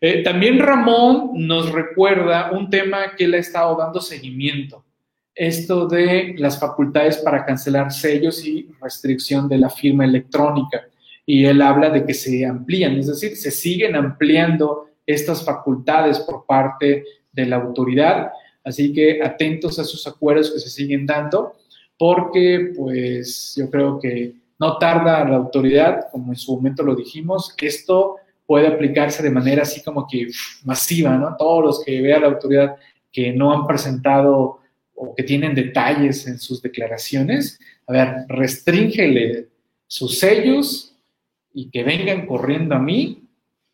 S1: Eh, también Ramón nos recuerda un tema que él ha estado dando seguimiento, esto de las facultades para cancelar sellos y restricción de la firma electrónica. Y él habla de que se amplían, es decir, se siguen ampliando estas facultades por parte de la autoridad Así que atentos a sus acuerdos que se siguen dando, porque pues yo creo que no tarda la autoridad, como en su momento lo dijimos, esto puede aplicarse de manera así como que masiva, ¿no? Todos los que vea la autoridad que no han presentado o que tienen detalles en sus declaraciones, a ver, restríngele sus sellos y que vengan corriendo a mí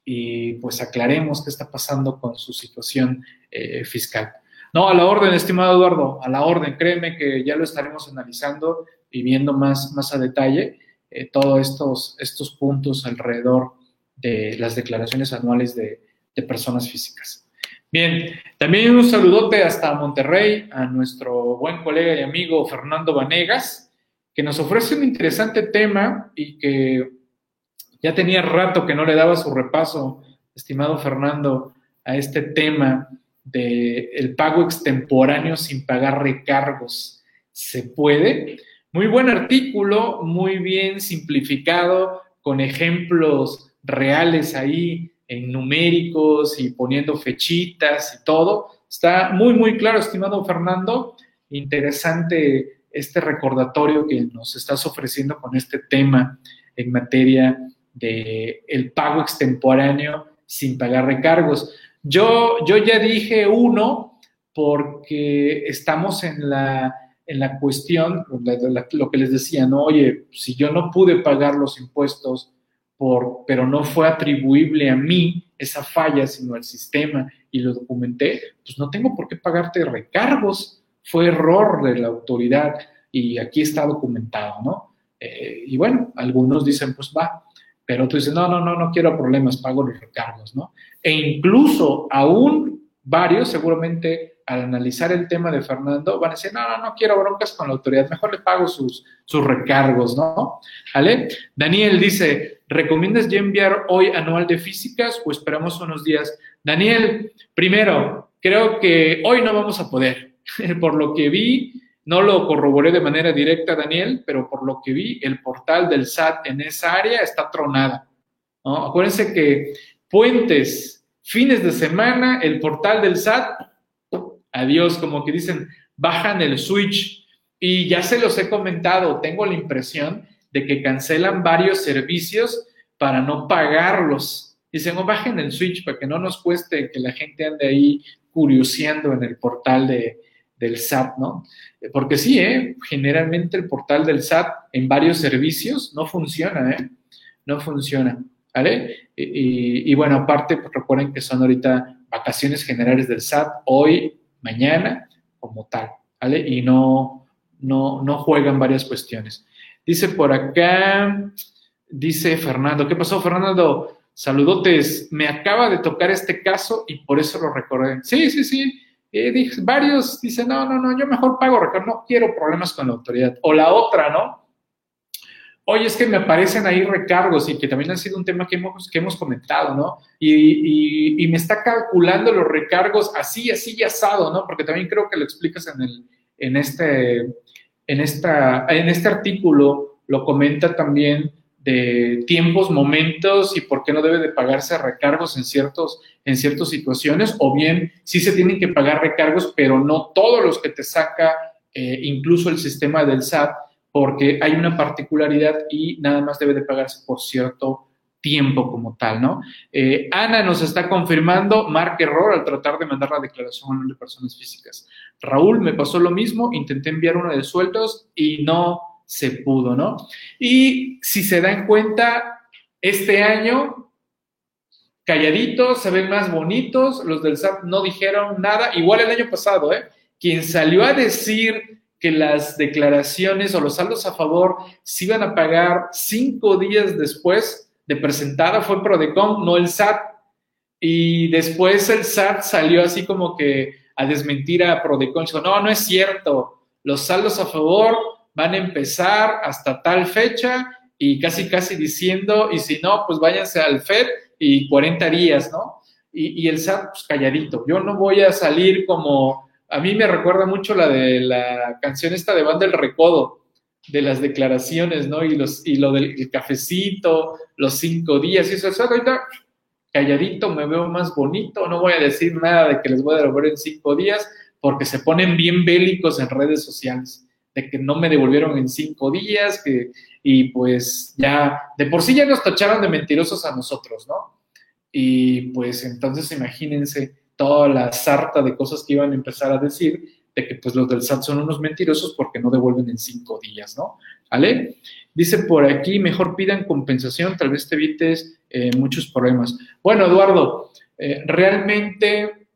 S1: y pues aclaremos qué está pasando con su situación eh, fiscal. No, a la orden, estimado Eduardo, a la orden. Créeme que ya lo estaremos analizando y viendo más, más a detalle eh, todos estos, estos puntos alrededor de las declaraciones anuales de, personas físicas. Bien, también un saludote hasta Monterrey a nuestro buen colega y amigo Fernando Vanegas, que nos ofrece un interesante tema y que ya tenía rato que no le daba su repaso, estimado Fernando, a este tema del el pago extemporáneo sin pagar recargos. ¿Se puede? Muy buen artículo, muy bien simplificado, con ejemplos reales ahí, en numéricos y poniendo fechitas y todo. Está muy, muy claro, estimado Fernando. Interesante este recordatorio que nos estás ofreciendo con este tema en materia de el pago extemporáneo sin pagar recargos. Yo, yo ya dije uno porque estamos en la, en la cuestión, lo que les decía, ¿no? Oye, si yo no pude pagar los impuestos, por, pero no fue atribuible a mí esa falla, sino al sistema, y lo documenté, pues no tengo por qué pagarte recargos. Fue error de la autoridad y aquí está documentado, ¿no? Eh, y bueno, algunos dicen, pues va, pero tú dices, no, no, no, no quiero problemas, pago los recargos, ¿no? E incluso aún varios seguramente al analizar el tema de Fernando, van a decir, no, no, no quiero broncas con la autoridad, mejor le pago sus, sus recargos, ¿no? ¿Vale? Daniel dice, ¿recomiendas ya enviar hoy anual de físicas o esperamos unos días? Daniel, primero, creo que hoy no vamos a poder. Por lo que vi, no lo corroboré de manera directa, Daniel, pero por lo que vi, el portal del SAT en esa área está tronada. ¿no? Acuérdense que puentes, fines de semana, el portal del SAT, adiós, como que dicen, bajan el switch. Y ya se los he comentado, tengo la impresión de que cancelan varios servicios para no pagarlos. Dicen, no, bajen el switch para que no nos cueste que la gente ande ahí curioseando en el portal de, del SAT, ¿no? Porque sí, ¿eh? generalmente el portal del SAT en varios servicios no funciona, ¿eh? No funciona, ¿vale? Y, bueno, aparte, pues recuerden que son ahorita vacaciones generales del SAT, hoy, mañana, como tal, ¿vale? Y no, no, no juegan varias cuestiones. Dice por acá, dice Fernando, ¿qué pasó, Fernando? Saludotes, me acaba de tocar este caso y por eso lo recordé. Sí, sí, sí varios dicen, no, no, no, yo mejor pago recargo, no quiero problemas con la autoridad. O la otra, ¿no? Oye, es que me aparecen ahí recargos y que también ha sido un tema que hemos, que hemos comentado, ¿no? Y, y, me está calculando los recargos así, así y asado, ¿no? Porque también creo que lo explicas en, el, en, este, en, esta, en este artículo, lo comenta también de tiempos, momentos y por qué no debe de pagarse recargos en, ciertos, en ciertas situaciones, o bien sí se tienen que pagar recargos, pero no todos los que te saca eh, incluso el sistema del SAT, porque hay una particularidad y nada más debe de pagarse por cierto tiempo como tal, ¿no? Eh, Ana nos está confirmando, marca error al tratar de mandar la declaración de personas físicas. Raúl, me pasó lo mismo, intenté enviar uno de sueldos y no se pudo, ¿no? Y si se dan cuenta, este año, calladitos, se ven más bonitos, los del SAT no dijeron nada, igual el año pasado, ¿eh? Quien salió a decir que las declaraciones o los saldos a favor se iban a pagar cinco días después de presentada fue Prodecom, no el SAT. Y después el SAT salió así como que a desmentir a Prodecom. Dijo, no, no es cierto. Los saldos a favor van a empezar hasta tal fecha y casi, casi diciendo, y si no, pues váyanse al FED y 40 días, ¿no? Y, el SAT, pues calladito. Yo no voy a salir como, a mí me recuerda mucho la de la canción esta de Banda del Recodo, de las declaraciones, ¿no? Y, los, y lo del cafecito, los cinco días, y eso, eso ahorita calladito, me veo más bonito, no voy a decir nada de que les voy a devolver en cinco días, porque se ponen bien bélicos en redes sociales que no me devolvieron en cinco días, que, y pues ya, de por sí ya nos tacharon de mentirosos a nosotros, ¿no? Y pues entonces imagínense toda la sarta de cosas que iban a empezar a decir, de que pues los del SAT son unos mentirosos porque no devuelven en cinco días, ¿no? ¿Vale? Dice por aquí, mejor pidan compensación, tal vez te evites eh, muchos problemas. Bueno, Eduardo, eh, realmente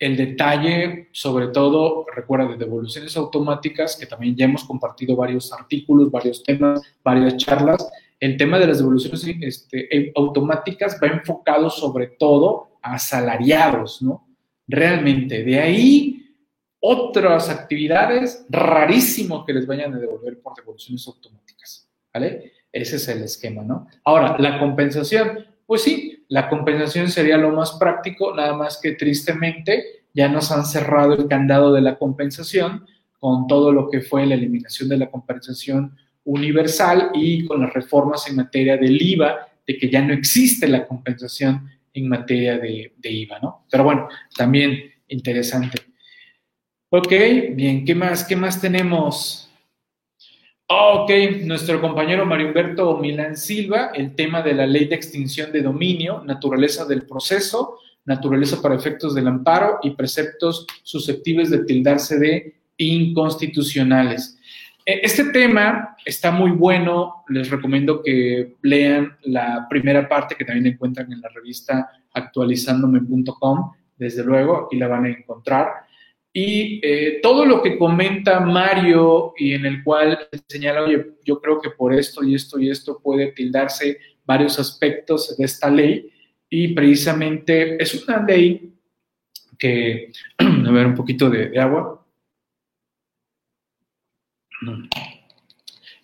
S1: el detalle, sobre todo, recuerda, de devoluciones automáticas, que también ya hemos compartido varios artículos, varios temas, varias charlas. El tema de las devoluciones este, eh, automáticas va enfocado sobre todo a asalariados, ¿no? Realmente. De ahí, otras actividades, rarísimo que les vayan a devolver por devoluciones automáticas, ¿vale? Ese es el esquema, ¿no? Ahora, la compensación, pues sí, la compensación sería lo más práctico, nada más que tristemente ya nos han cerrado el candado de la compensación con todo lo que fue la eliminación de la compensación universal y con las reformas en materia del IVA, de que ya no existe la compensación en materia de, IVA, ¿no? Pero bueno, también interesante. Ok, bien, ¿qué más? ¿Qué más tenemos? Ok, nuestro compañero Mario Humberto Milán Silva, el tema de la ley de extinción de dominio, naturaleza del proceso, naturaleza para efectos del amparo y preceptos susceptibles de tildarse de inconstitucionales. E, este tema está muy bueno, les recomiendo que lean la primera parte que también encuentran en la revista actualizandome.com, desde luego, aquí la van a encontrar. Y eh, todo lo que comenta Mario y en el cual señala, oye, yo creo que por esto y esto y esto puede tildarse varios aspectos de esta ley y precisamente es una ley que, a ver, un poquito de, agua.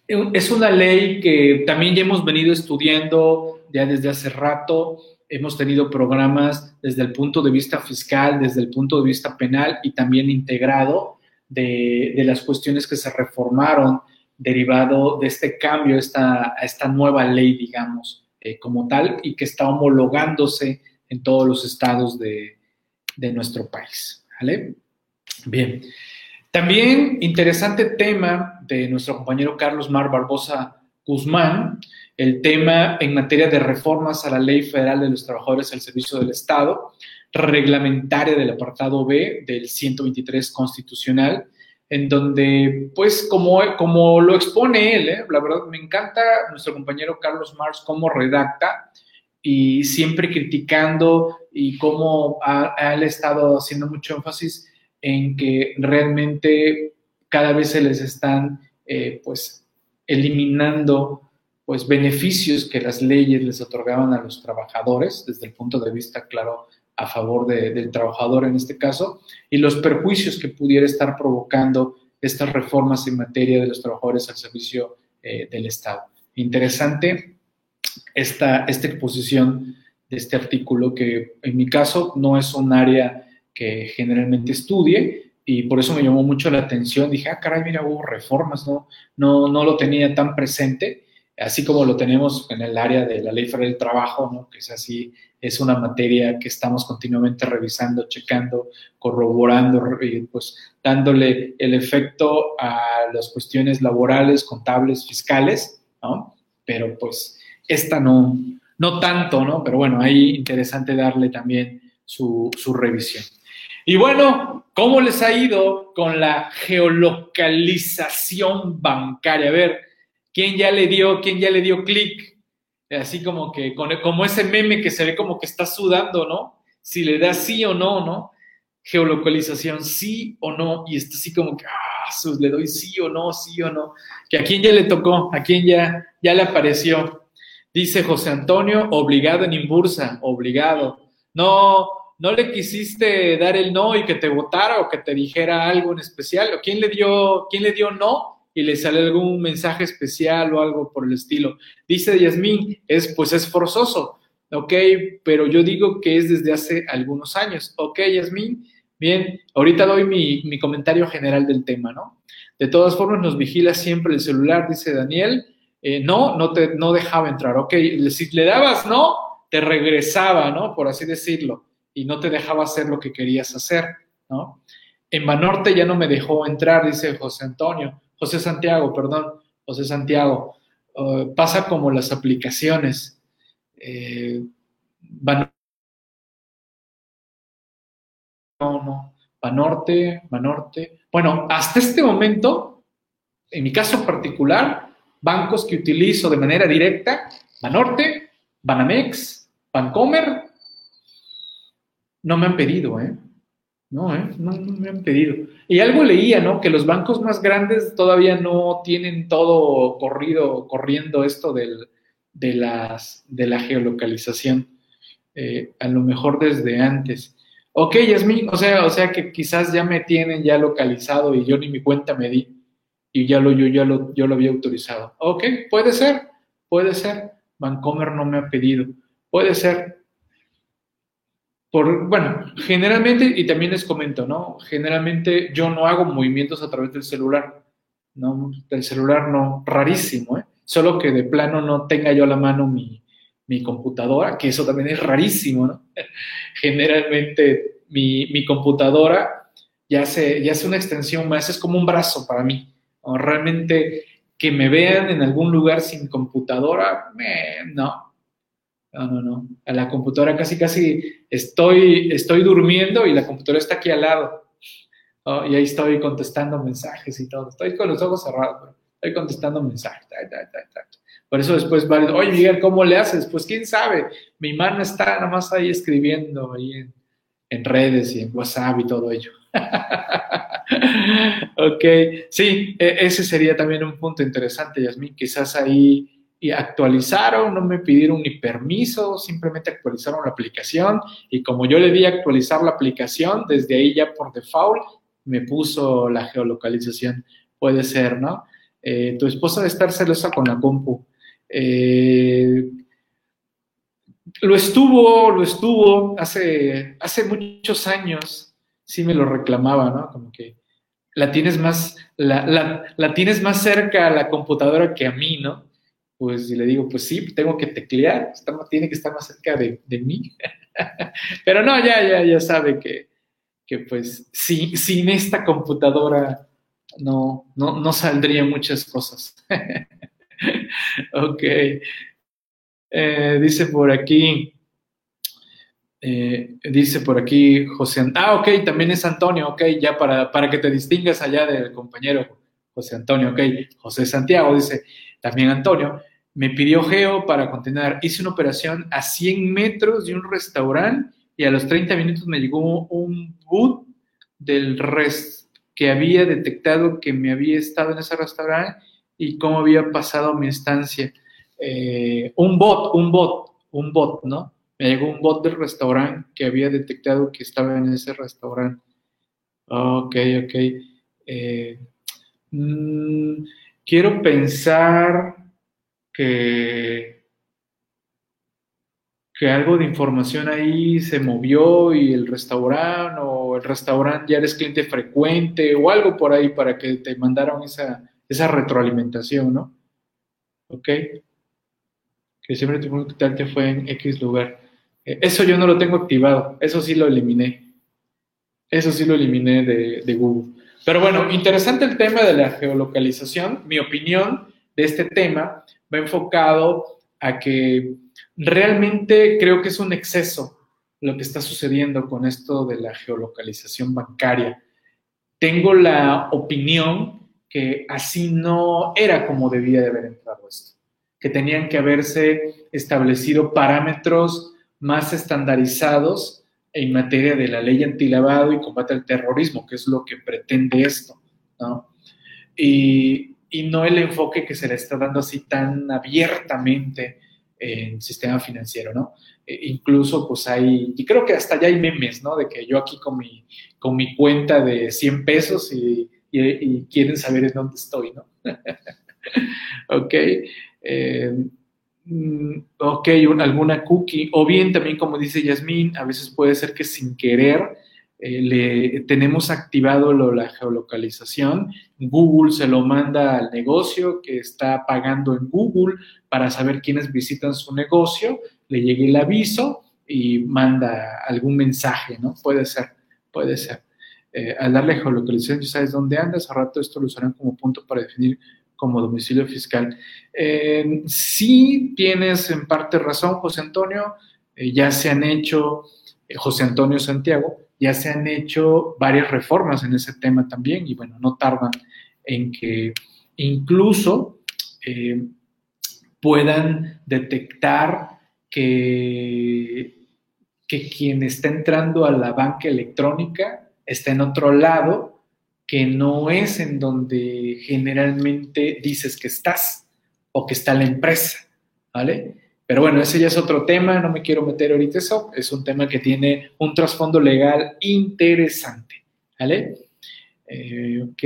S1: Es una ley que también ya hemos venido estudiando ya desde hace rato. Hemos tenido programas desde el punto de vista fiscal, desde el punto de vista penal y también integrado de, las cuestiones que se reformaron derivado de este cambio, esta, esta nueva ley, digamos, eh, como tal, y que está homologándose en todos los estados de, de nuestro país. ¿vale? Bien. También interesante tema de nuestro compañero Carlos Mar Barbosa Guzmán, el tema en materia de reformas a la Ley Federal de los Trabajadores al Servicio del Estado, reglamentaria del apartado B del 123 constitucional, en donde, pues, como, como lo expone él, ¿eh? la verdad me encanta nuestro compañero Carlos Mars cómo redacta y siempre criticando y cómo ha, estado haciendo mucho énfasis en que realmente cada vez se les están, eh, pues, eliminando pues beneficios que las leyes les otorgaban a los trabajadores, desde el punto de vista, claro, a favor del trabajador en este caso, y los perjuicios que pudiera estar provocando estas reformas en materia de los trabajadores al servicio eh, del Estado. Interesante esta, esta exposición de este artículo que en mi caso no es un área que generalmente estudie y por eso me llamó mucho la atención. Dije, ah, caray, mira, hubo reformas, no, no, no lo tenía tan presente así como lo tenemos en el área de la ley federal del trabajo, ¿no? que es así, es una materia que estamos continuamente revisando, checando, corroborando, pues dándole el efecto a las cuestiones laborales, contables, fiscales, ¿no? Pero pues esta no, no tanto, ¿no? Pero bueno, ahí interesante darle también su, su revisión. Y bueno, ¿cómo les ha ido con la geolocalización bancaria? A ver, quién ya le dio, quién ya le dio clic, así como que, como ese meme que se ve como que está sudando, ¿no? Si le da sí o no, ¿no? Geolocalización, sí o no, y está así como que, ah, le doy sí o no, sí o no, que a quién ya le tocó, a quién ya, ya le apareció. Dice José Antonio, obligado en Imbursa, obligado. No, no le quisiste dar el no y que te votara o que te dijera algo en especial, o quién le dio, quién le dio no y le sale algún mensaje especial o algo por el estilo. Dice Yasmín, es, pues es forzoso, ok, pero yo digo que es desde hace algunos años. Ok, Yasmín, bien, ahorita doy mi, comentario general del tema, ¿no? De todas formas, nos vigila siempre el celular, dice Daniel. Eh, no, no te no dejaba entrar, ok. Si le dabas no, te regresaba, ¿no? Por así decirlo, y no te dejaba hacer lo que querías hacer, ¿no? En Banorte ya no me dejó entrar, dice José Antonio. José Santiago, perdón, José Santiago, uh, pasa como las aplicaciones. Eh, no, no, Banorte, Banorte. Bueno, hasta este momento, en mi caso particular, bancos que utilizo de manera directa, Banorte, Banamex, Bancomer, no me han pedido, ¿eh? No, ¿eh? no, me han pedido. Y algo leía, ¿no? Que los bancos más grandes todavía no tienen todo corrido, corriendo esto del, de, las, de la geolocalización. Eh, a lo mejor desde antes. Ok, Yasmin, o sea, o sea que quizás ya me tienen ya localizado y yo ni mi cuenta me di y ya lo, yo, ya lo, yo lo había autorizado. Ok, puede ser, puede ser. Bancomer no me ha pedido. Puede ser, bueno, generalmente, y también les comento, ¿no? Generalmente yo no hago movimientos a través del celular, ¿no? Del celular no, rarísimo, ¿eh? Solo que de plano no tenga yo a la mano mi, computadora, que eso también es rarísimo, ¿no? Generalmente mi, computadora ya hace, ya hace una extensión más, es como un brazo para mí. Realmente que me vean en algún lugar sin computadora, no, no, no, no. A la computadora casi, casi estoy, estoy durmiendo y la computadora está aquí al lado. y ahí estoy contestando mensajes y todo. Estoy con los ojos cerrados, pero estoy contestando mensajes. Por eso después va oye Miguel, ¿cómo le haces? Pues quién sabe. Mi mano está nada más ahí escribiendo ahí en, redes y en WhatsApp y todo ello. ok, sí, e, ese sería también un punto interesante, Yasmin. Quizás ahí y actualizaron, no me pidieron ni permiso, simplemente actualizaron la aplicación y como yo le di actualizar la aplicación, desde ahí ya por default me puso la geolocalización. Puede ser, ¿no? Eh, tu esposa debe estar celosa con la compu. Eh, lo estuvo, lo estuvo hace, hace muchos años, sí me lo reclamaba, ¿no? Como que la tienes más, la, la tienes más cerca a la computadora que a mí, ¿no? Pues y le digo, pues sí, tengo que teclear, tiene que estar más cerca de, mí. Pero no, ya, ya, ya sabe que, que pues sin esta computadora no, no, no saldrían muchas cosas. ok. Eh, dice por aquí, eh, dice por aquí José, ah, ok, también es Antonio, ok, ya para, para que te distingas allá del compañero José Antonio, ok, José Santiago dice, también Antonio, me pidió Geo para continuar. Hice una operación a 100 metros de un restaurante y a los 30 minutos me llegó un boot del rest que había detectado que me había estado en ese restaurante y cómo había pasado mi estancia. Eh, un bot, un bot, un bot, ¿no? Me llegó un bot del restaurante que había detectado que estaba en ese restaurante. Ok, ok. Eh, mm, quiero pensar que, que algo de información ahí se movió y el restaurante o el restaurante ya eres cliente frecuente o algo por ahí para que te mandaron esa, esa retroalimentación, ¿no? ¿Ok? Que siempre te que te fue en X lugar. Eh, eso yo no lo tengo activado, eso sí lo eliminé. Eso sí lo eliminé de, de Google. Pero bueno, interesante el tema de la geolocalización. Mi opinión de este tema va enfocado a que realmente creo que es un exceso lo que está sucediendo con esto de la geolocalización bancaria. Tengo la opinión que así no era como debía de haber entrado esto, que tenían que haberse establecido parámetros más estandarizados en materia de la ley antilavado y combate al terrorismo, que es lo que pretende esto, ¿no? Y, y no el enfoque que se le está dando así tan abiertamente en sistema financiero, ¿no? E incluso pues hay, y creo que hasta ya hay memes, ¿no? De que yo aquí con mi, con mi cuenta de 100 pesos y, quieren saber en dónde estoy, ¿no? ok. Eh, mm, ok, alguna cookie, o bien también como dice Yasmín, a veces puede ser que sin querer eh, le, tenemos activado la geolocalización. Google se lo manda al negocio que está pagando en Google para saber quiénes visitan su negocio, le llega el aviso y manda algún mensaje, ¿no? Puede ser, puede ser. Eh, al darle geolocalización ya sabes dónde andas, a rato esto lo usarán como punto para definir como domicilio fiscal. Eh, sí tienes en parte razón, José Antonio, ya se han hecho, José Antonio Santiago, ya se han hecho varias reformas en ese tema también y bueno, no tardan en que incluso eh, puedan detectar que, que quien está entrando a la banca electrónica está en otro lado que no es en donde generalmente dices que estás o que está la empresa, ¿vale? Pero bueno, ese ya es otro tema, no me quiero meter ahorita eso, es un tema que tiene un trasfondo legal interesante, ¿vale? Eh, ok,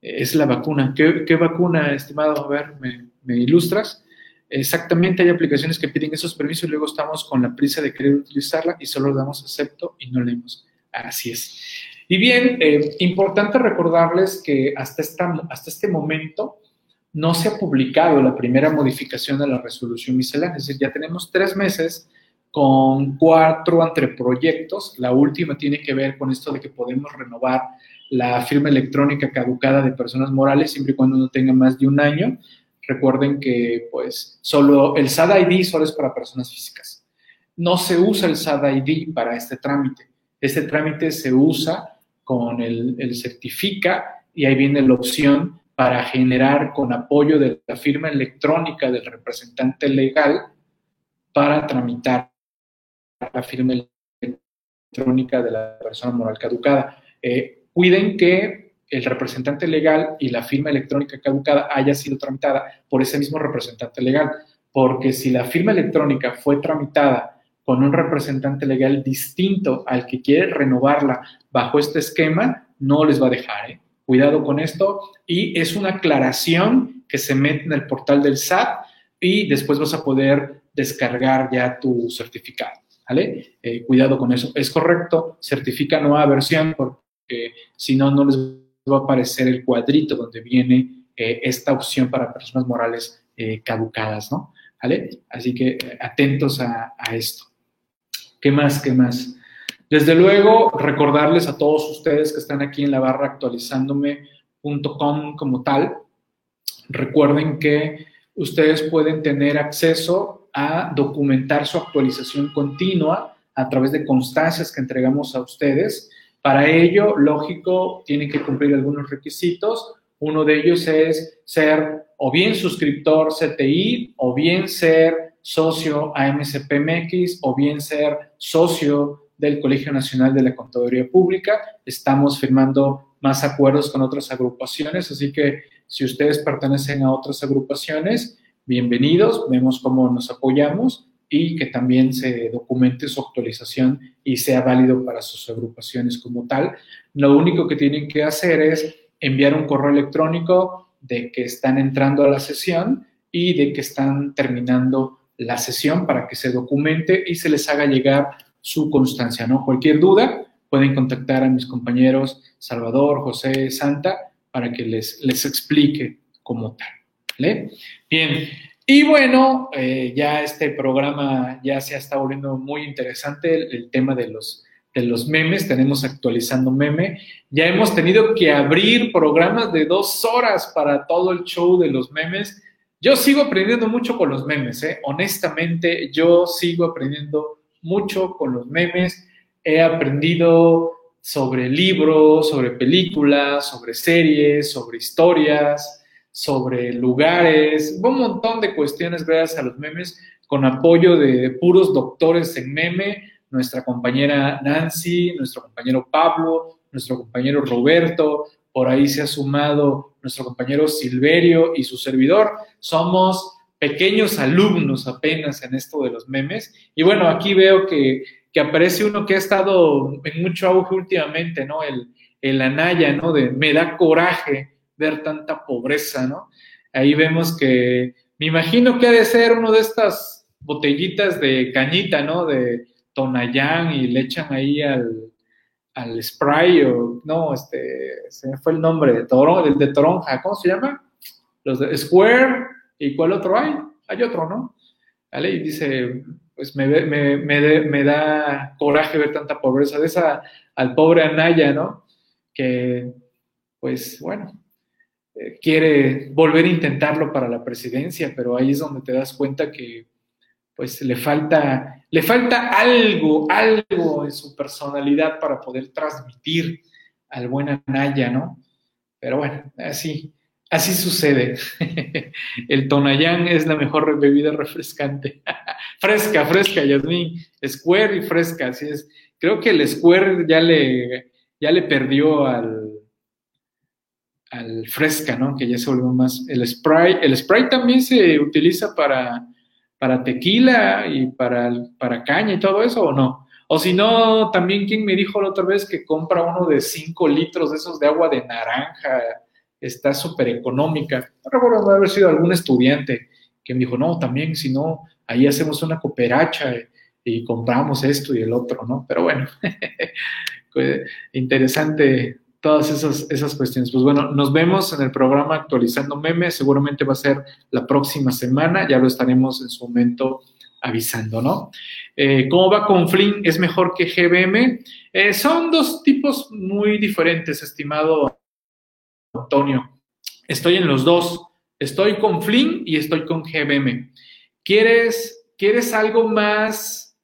S1: es la vacuna. ¿Qué, vacuna, estimado? A ver, ¿me, ilustras? Exactamente, hay aplicaciones que piden esos permisos y luego estamos con la prisa de querer utilizarla y solo damos acepto y no leemos. Así es. Y bien, eh, importante recordarles que hasta, esta, hasta este momento no se ha publicado la primera modificación de la resolución miscelánea. Es decir, ya tenemos tres meses con cuatro anteproyectos. La última tiene que ver con esto de que podemos renovar la firma electrónica caducada de personas morales siempre y cuando no tenga más de un año. Recuerden que pues solo el SAD ID solo es para personas físicas. No se usa el SAD ID para este trámite. Este trámite se usa con el, el certifica y ahí viene la opción para generar con apoyo de la firma electrónica del representante legal para tramitar la firma electrónica de la persona moral caducada. Eh, cuiden que el representante legal y la firma electrónica caducada haya sido tramitada por ese mismo representante legal. Porque si la firma electrónica fue tramitada con un representante legal distinto al que quiere renovarla bajo este esquema, no les va a dejar. ¿eh? Cuidado con esto. Y es una aclaración que se mete en el portal del SAT y después vas a poder descargar ya tu certificado. ¿Vale? Eh, cuidado con eso. Es correcto, certifica nueva versión porque si no, no les va a aparecer el cuadrito donde viene eh, esta opción para personas morales eh, caducadas, ¿no? ¿Vale? Así que atentos a, a esto. ¿Qué más? ¿Qué más? Desde luego, recordarles a todos ustedes que están aquí en la barra actualizándome.com como tal, recuerden que ustedes pueden tener acceso a documentar su actualización continua a través de constancias que entregamos a ustedes. Para ello, lógico, tienen que cumplir algunos requisitos. Uno de ellos es ser o bien suscriptor CTI o bien ser socio AMCPMX o bien ser socio del Colegio Nacional de la Contaduría Pública. Estamos firmando más acuerdos con otras agrupaciones, así que si ustedes pertenecen a otras agrupaciones, bienvenidos, vemos cómo nos apoyamos y que también se documente su actualización y sea válido para sus agrupaciones como tal. Lo único que tienen que hacer es enviar un correo electrónico de que están entrando a la sesión y de que están terminando la sesión para que se documente y se les haga llegar su constancia, ¿no? Cualquier duda, pueden contactar a mis compañeros Salvador, José, Santa para que les, les explique como tal. Bien, y bueno, eh, ya este programa ya se está volviendo muy interesante, el, tema de los, de los memes, tenemos actualizando meme, ya hemos tenido que abrir programas de dos horas para todo el show de los memes. Yo sigo aprendiendo mucho con los memes, ¿eh? honestamente, yo sigo aprendiendo mucho con los memes. He aprendido sobre libros, sobre películas, sobre series, sobre historias, sobre lugares, un montón de cuestiones gracias a los memes, con apoyo de puros doctores en meme, nuestra compañera Nancy, nuestro compañero Pablo, nuestro compañero Roberto, por ahí se ha sumado nuestro compañero Silverio y su servidor. Somos pequeños alumnos apenas en esto de los memes. Y bueno, aquí veo que que aparece uno que ha estado en mucho auge últimamente, ¿no? El, el Anaya, ¿no? De me da coraje ver tanta pobreza, ¿no? Ahí vemos que, me imagino que ha de ser uno de estas botellitas de cañita, ¿no? De Tonayán y le echan ahí al, al spray o, no, este, se me fue el nombre, de Toron, el de Toronja, ¿cómo se llama? Los de Square, ¿y cuál otro hay? Hay otro, ¿no? ¿Vale? Y dice, pues me, me, me, me, da coraje ver tanta pobreza, de esa al pobre Anaya, ¿no? Que, pues bueno, eh, quiere volver a intentarlo para la presidencia, pero ahí es donde te das cuenta que, pues le falta, le falta algo, algo en su personalidad para poder transmitir al buen Anaya, ¿no? Pero bueno, así, Así sucede. El Tonayán es la mejor bebida refrescante. fresca, fresca, Yasmin. Square y fresca, así es. Creo que el Square ya le, ya le perdió al, al fresca, ¿no? Que ya se volvió más. El spray, el spray también se utiliza para, para tequila y para, para caña y todo eso, ¿o no? O si no, también quien me dijo la otra vez que compra uno de 5 litros de esos de agua de naranja está súper económica. No recuerdo haber sido algún estudiante que me dijo, no, también si no, ahí hacemos una cooperacha y compramos esto y el otro, ¿no? Pero bueno, interesante todas esas, esas cuestiones. Pues bueno, nos vemos en el programa Actualizando Memes, seguramente va a ser la próxima semana, ya lo estaremos en su momento avisando, ¿no? Eh, ¿Cómo va con Flynn? ¿Es mejor que GBM? Eh, son dos tipos muy diferentes, estimado Antonio. Estoy en los dos. Estoy con Flynn y estoy con GBM. ¿Quieres, ¿Quieres algo más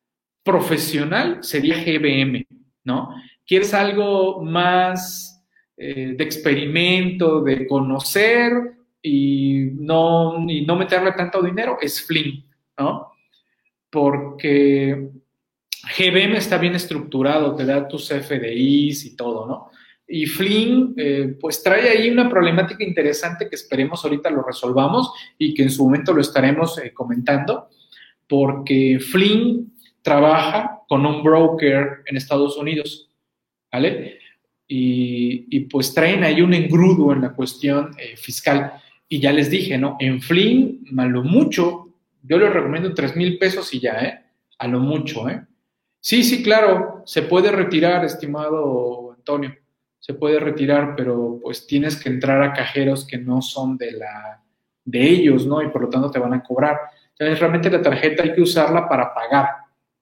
S1: profesional? Sería GBM, ¿no? ¿Quieres algo más eh, de experimento, de conocer y no, y no meterle tanto dinero? Es Flynn, ¿no? Porque GBM está bien estructurado, te da tus FDIs y todo, ¿no? Y Flynn, eh, pues trae ahí una problemática interesante que esperemos ahorita lo resolvamos y que en su momento lo estaremos eh, comentando, porque Flynn trabaja con un broker en Estados Unidos, ¿vale? Y, pues traen ahí un engrudo en la cuestión eh, fiscal. Y ya les dije, ¿no? En Flynn, a lo mucho, yo les recomiendo 3 mil pesos y ya, ¿eh? A lo mucho, ¿eh? Sí, sí, claro, se puede retirar, estimado Antonio se puede retirar, pero pues tienes que entrar a cajeros que no son de, la, de ellos, ¿no? Y por lo tanto te van a cobrar. Entonces, realmente la tarjeta hay que usarla para pagar,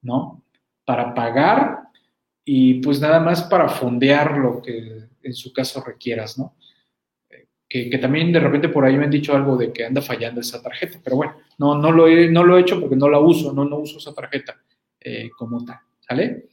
S1: ¿no? Para pagar y pues nada más para fondear lo que en su caso requieras, ¿no? Que, también de repente por ahí me han dicho algo de que anda fallando esa tarjeta, pero bueno, no, no, lo, he, no lo he hecho porque no la uso, no, no uso esa tarjeta eh, como tal, ¿sale?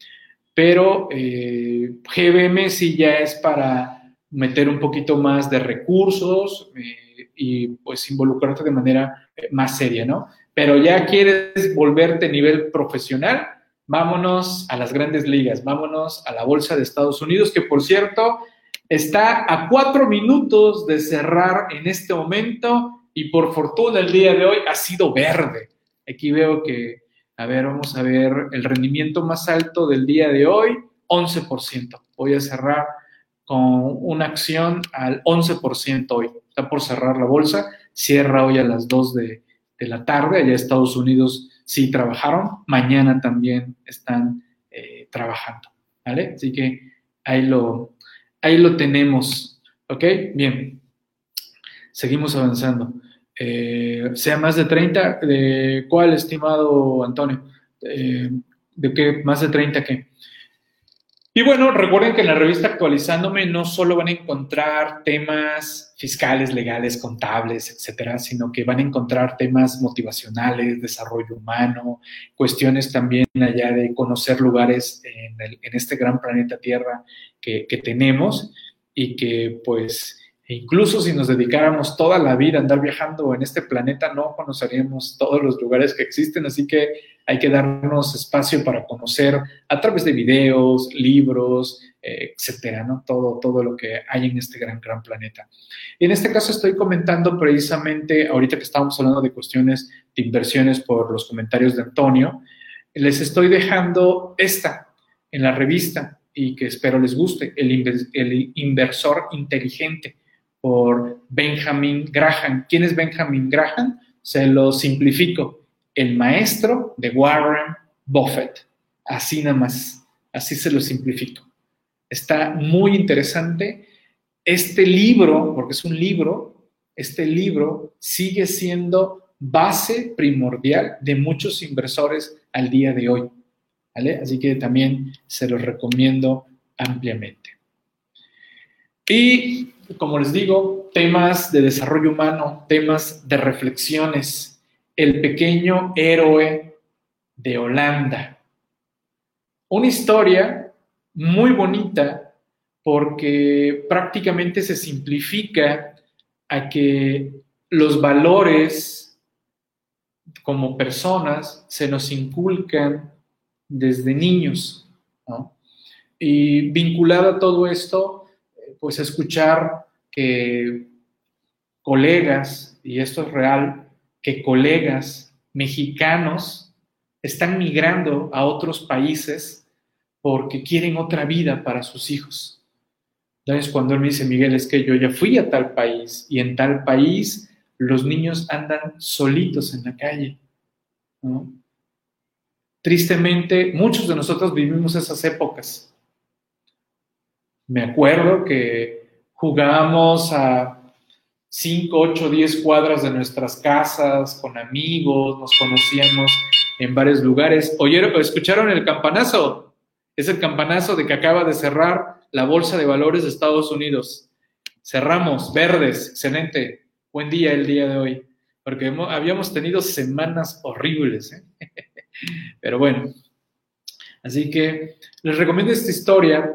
S1: pero eh, GBM sí ya es para meter un poquito más de recursos eh, y pues involucrarte de manera eh, más seria, ¿no? Pero ya quieres volverte a nivel profesional, vámonos a las grandes ligas, vámonos a la Bolsa de Estados Unidos, que por cierto está a cuatro minutos de cerrar en este momento y por fortuna el día de hoy ha sido verde. Aquí veo que a ver, vamos a ver el rendimiento más alto del día de hoy, 11%. Voy a cerrar con una acción al 11% hoy. Está por cerrar la bolsa, cierra hoy a las 2 de, la tarde. Allá Estados Unidos sí trabajaron, mañana también están eh, trabajando. ¿Vale? Así que ahí lo, ahí lo tenemos. ¿Ok? Bien. Seguimos avanzando. Eh, sea más de 30, ¿de cuál, estimado Antonio? Eh, ¿De qué? ¿Más de 30 qué? Y bueno, recuerden que en la revista Actualizándome no solo van a encontrar temas fiscales, legales, contables, etcétera, sino que van a encontrar temas motivacionales, desarrollo humano, cuestiones también allá de conocer lugares en, este gran planeta Tierra que, que tenemos y que pues e incluso si nos dedicáramos toda la vida a andar viajando en este planeta, no conoceríamos todos los lugares que existen, así que hay que darnos espacio para conocer a través de videos, libros, eh, etcétera, ¿no? Todo, todo lo que hay en este gran, gran planeta. Y en este caso estoy comentando precisamente, ahorita que estamos hablando de cuestiones de inversiones por los comentarios de Antonio, les estoy dejando esta en la revista y que espero les guste, el, el inversor inteligente por Benjamin Graham. ¿Quién es Benjamin Graham? Se lo simplifico. El maestro de Warren Buffett. Así nada más. Así se lo simplifico. Está muy interesante. Este libro, porque es un libro, este libro sigue siendo base primordial de muchos inversores al día de hoy. ¿vale? Así que también se los recomiendo ampliamente. Y como les digo, temas de desarrollo humano, temas de reflexiones. El pequeño héroe de Holanda. Una historia muy bonita porque prácticamente se simplifica a que los valores como personas se nos inculcan desde niños. Y vinculado a todo esto, pues escuchar que colegas, y esto es real, que colegas mexicanos están migrando a otros países porque quieren otra vida para sus hijos. Entonces, cuando él me dice, Miguel, es que yo ya fui a tal país y en tal país los niños andan solitos en la calle. Tristemente, muchos de nosotros vivimos esas épocas me acuerdo que jugábamos a 5, 8, 10 cuadras de nuestras casas, con amigos, nos conocíamos en varios lugares. ¿Oyeron, escucharon el campanazo? Es el campanazo de que acaba de cerrar la Bolsa de Valores de Estados Unidos. Cerramos, verdes, excelente. Buen día el día de hoy, porque habíamos tenido semanas horribles. ¿eh? Pero bueno, así que les recomiendo esta historia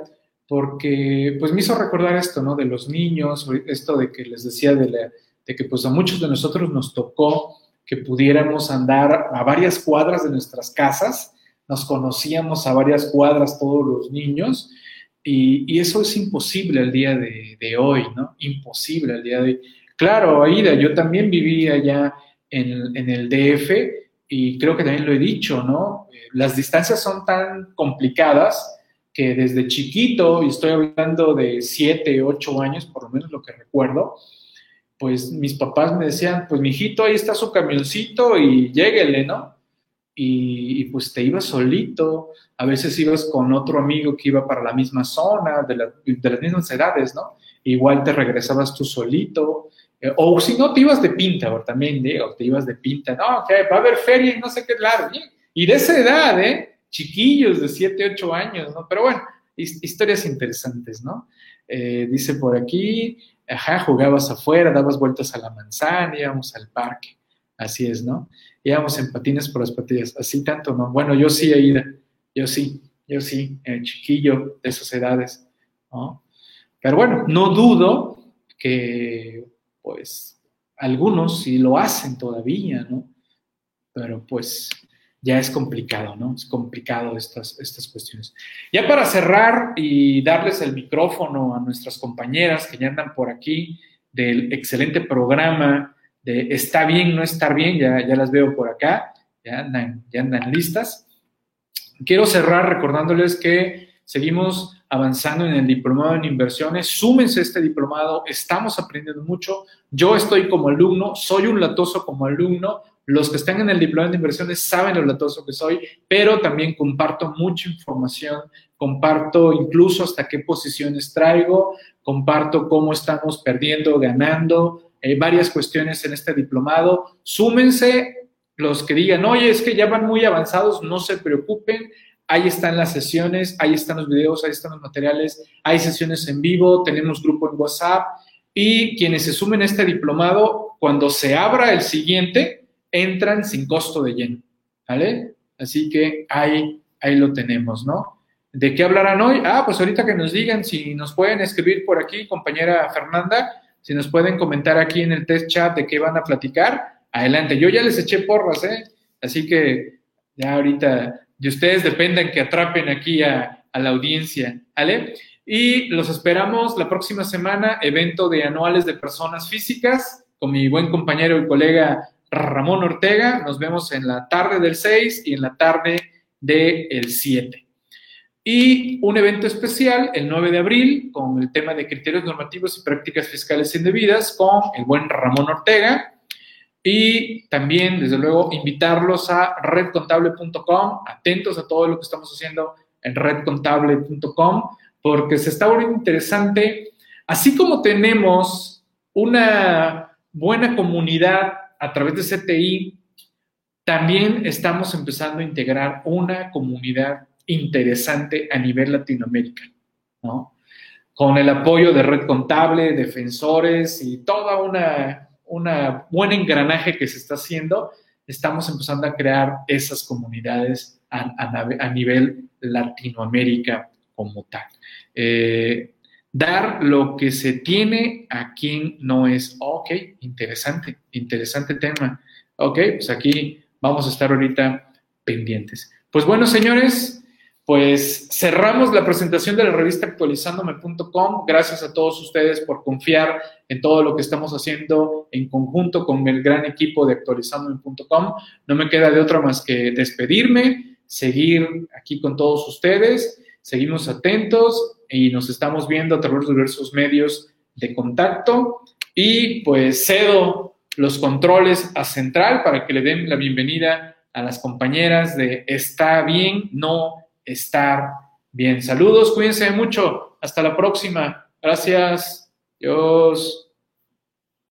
S1: porque pues me hizo recordar esto, ¿no? De los niños, esto de que les decía de, que pues a muchos de nosotros nos tocó que pudiéramos andar a varias cuadras de nuestras casas, nos conocíamos a varias cuadras todos los niños Y, eso es imposible al día de, hoy, ¿no? Imposible al día de hoy. Claro, Aida, yo también viví allá en, en el DF y creo que también lo he dicho, ¿no? Las distancias son tan complicadas que desde chiquito, y estoy hablando de siete, ocho años, por lo menos lo que recuerdo, pues mis papás me decían, pues mijito, ahí está su camioncito y lléguele, ¿no? y, pues te ibas solito, a veces ibas con otro amigo que iba para la misma zona, de, las mismas edades, ¿no? Igual te regresabas tú solito, eh, o si no, te ibas de pinta, o también, digo, te ibas de pinta, no, que va a haber feria y no sé qué, claro, y de esa edad, ¿eh? Chiquillos de 7, 8 años, ¿no? Pero bueno, historias interesantes, ¿no? Eh, dice por aquí, ajá, jugabas afuera, dabas vueltas a la manzana, íbamos al parque, así es, ¿no? íbamos en patines por las patillas, así tanto, ¿no? Bueno, yo sí, Aida, yo sí, yo sí, eh, chiquillo de esas edades, ¿no? Pero bueno, no dudo que, pues, algunos sí lo hacen todavía, ¿no? Pero pues ya es complicado, ¿no? Es complicado estas, estas cuestiones. Ya para cerrar y darles el micrófono a nuestras compañeras que ya andan por aquí del excelente programa de está bien, no estar bien, ya, ya las veo por acá, ya andan, ya andan listas. Quiero cerrar recordándoles que seguimos avanzando en el diplomado en inversiones. Súmense a este diplomado, estamos aprendiendo mucho. Yo estoy como alumno, soy un latoso como alumno. Los que están en el diplomado de inversiones saben lo latoso que soy, pero también comparto mucha información, comparto incluso hasta qué posiciones traigo, comparto cómo estamos perdiendo, ganando, hay varias cuestiones en este diplomado. Súmense los que digan, oye, es que ya van muy avanzados, no se preocupen. Ahí están las sesiones, ahí están los videos, ahí están los materiales, hay sesiones en vivo, tenemos grupo en WhatsApp y quienes se sumen a este diplomado, cuando se abra el siguiente, entran sin costo de lleno, ¿vale? Así que ahí, ahí lo tenemos, ¿no? ¿De qué hablarán hoy? Ah, pues ahorita que nos digan si nos pueden escribir por aquí, compañera Fernanda, si nos pueden comentar aquí en el test chat de qué van a platicar, adelante. Yo ya les eché porras, ¿eh? Así que ya ahorita de ustedes dependen que atrapen aquí a, la audiencia, ¿vale? Y los esperamos la próxima semana, evento de anuales de personas físicas, con mi buen compañero y colega Ramón Ortega. Nos vemos en la tarde del 6 y en la tarde del 7 y un evento especial el 9 de abril con el tema de criterios normativos y prácticas fiscales indebidas con el buen Ramón Ortega. Y también, desde luego, invitarlos a redcontable.com, atentos a todo lo que estamos haciendo en redcontable.com, porque se está volviendo interesante. Así como tenemos una buena comunidad a través de CTI, también estamos empezando a integrar una comunidad interesante a nivel Latinoamérica, ¿no? Con el apoyo de Red Contable, defensores y toda una, una buen engranaje que se está haciendo, estamos empezando a crear esas comunidades a, nivel Latinoamérica como tal. Eh, dar lo que se tiene a quien no es. Ok, interesante, interesante tema. Ok, pues aquí vamos a estar ahorita pendientes. Pues bueno, señores, pues cerramos la presentación de la revista actualizandome.com. Gracias a todos ustedes por confiar en todo lo que estamos haciendo en conjunto con el gran equipo de actualizandome.com. No me queda de otra más que despedirme, seguir aquí con todos ustedes. Seguimos atentos y nos estamos viendo a través de diversos medios de contacto. Y pues cedo los controles a Central para que le den la bienvenida a las compañeras de Está bien, no estar bien. Saludos, cuídense mucho. Hasta la próxima. Gracias. Dios.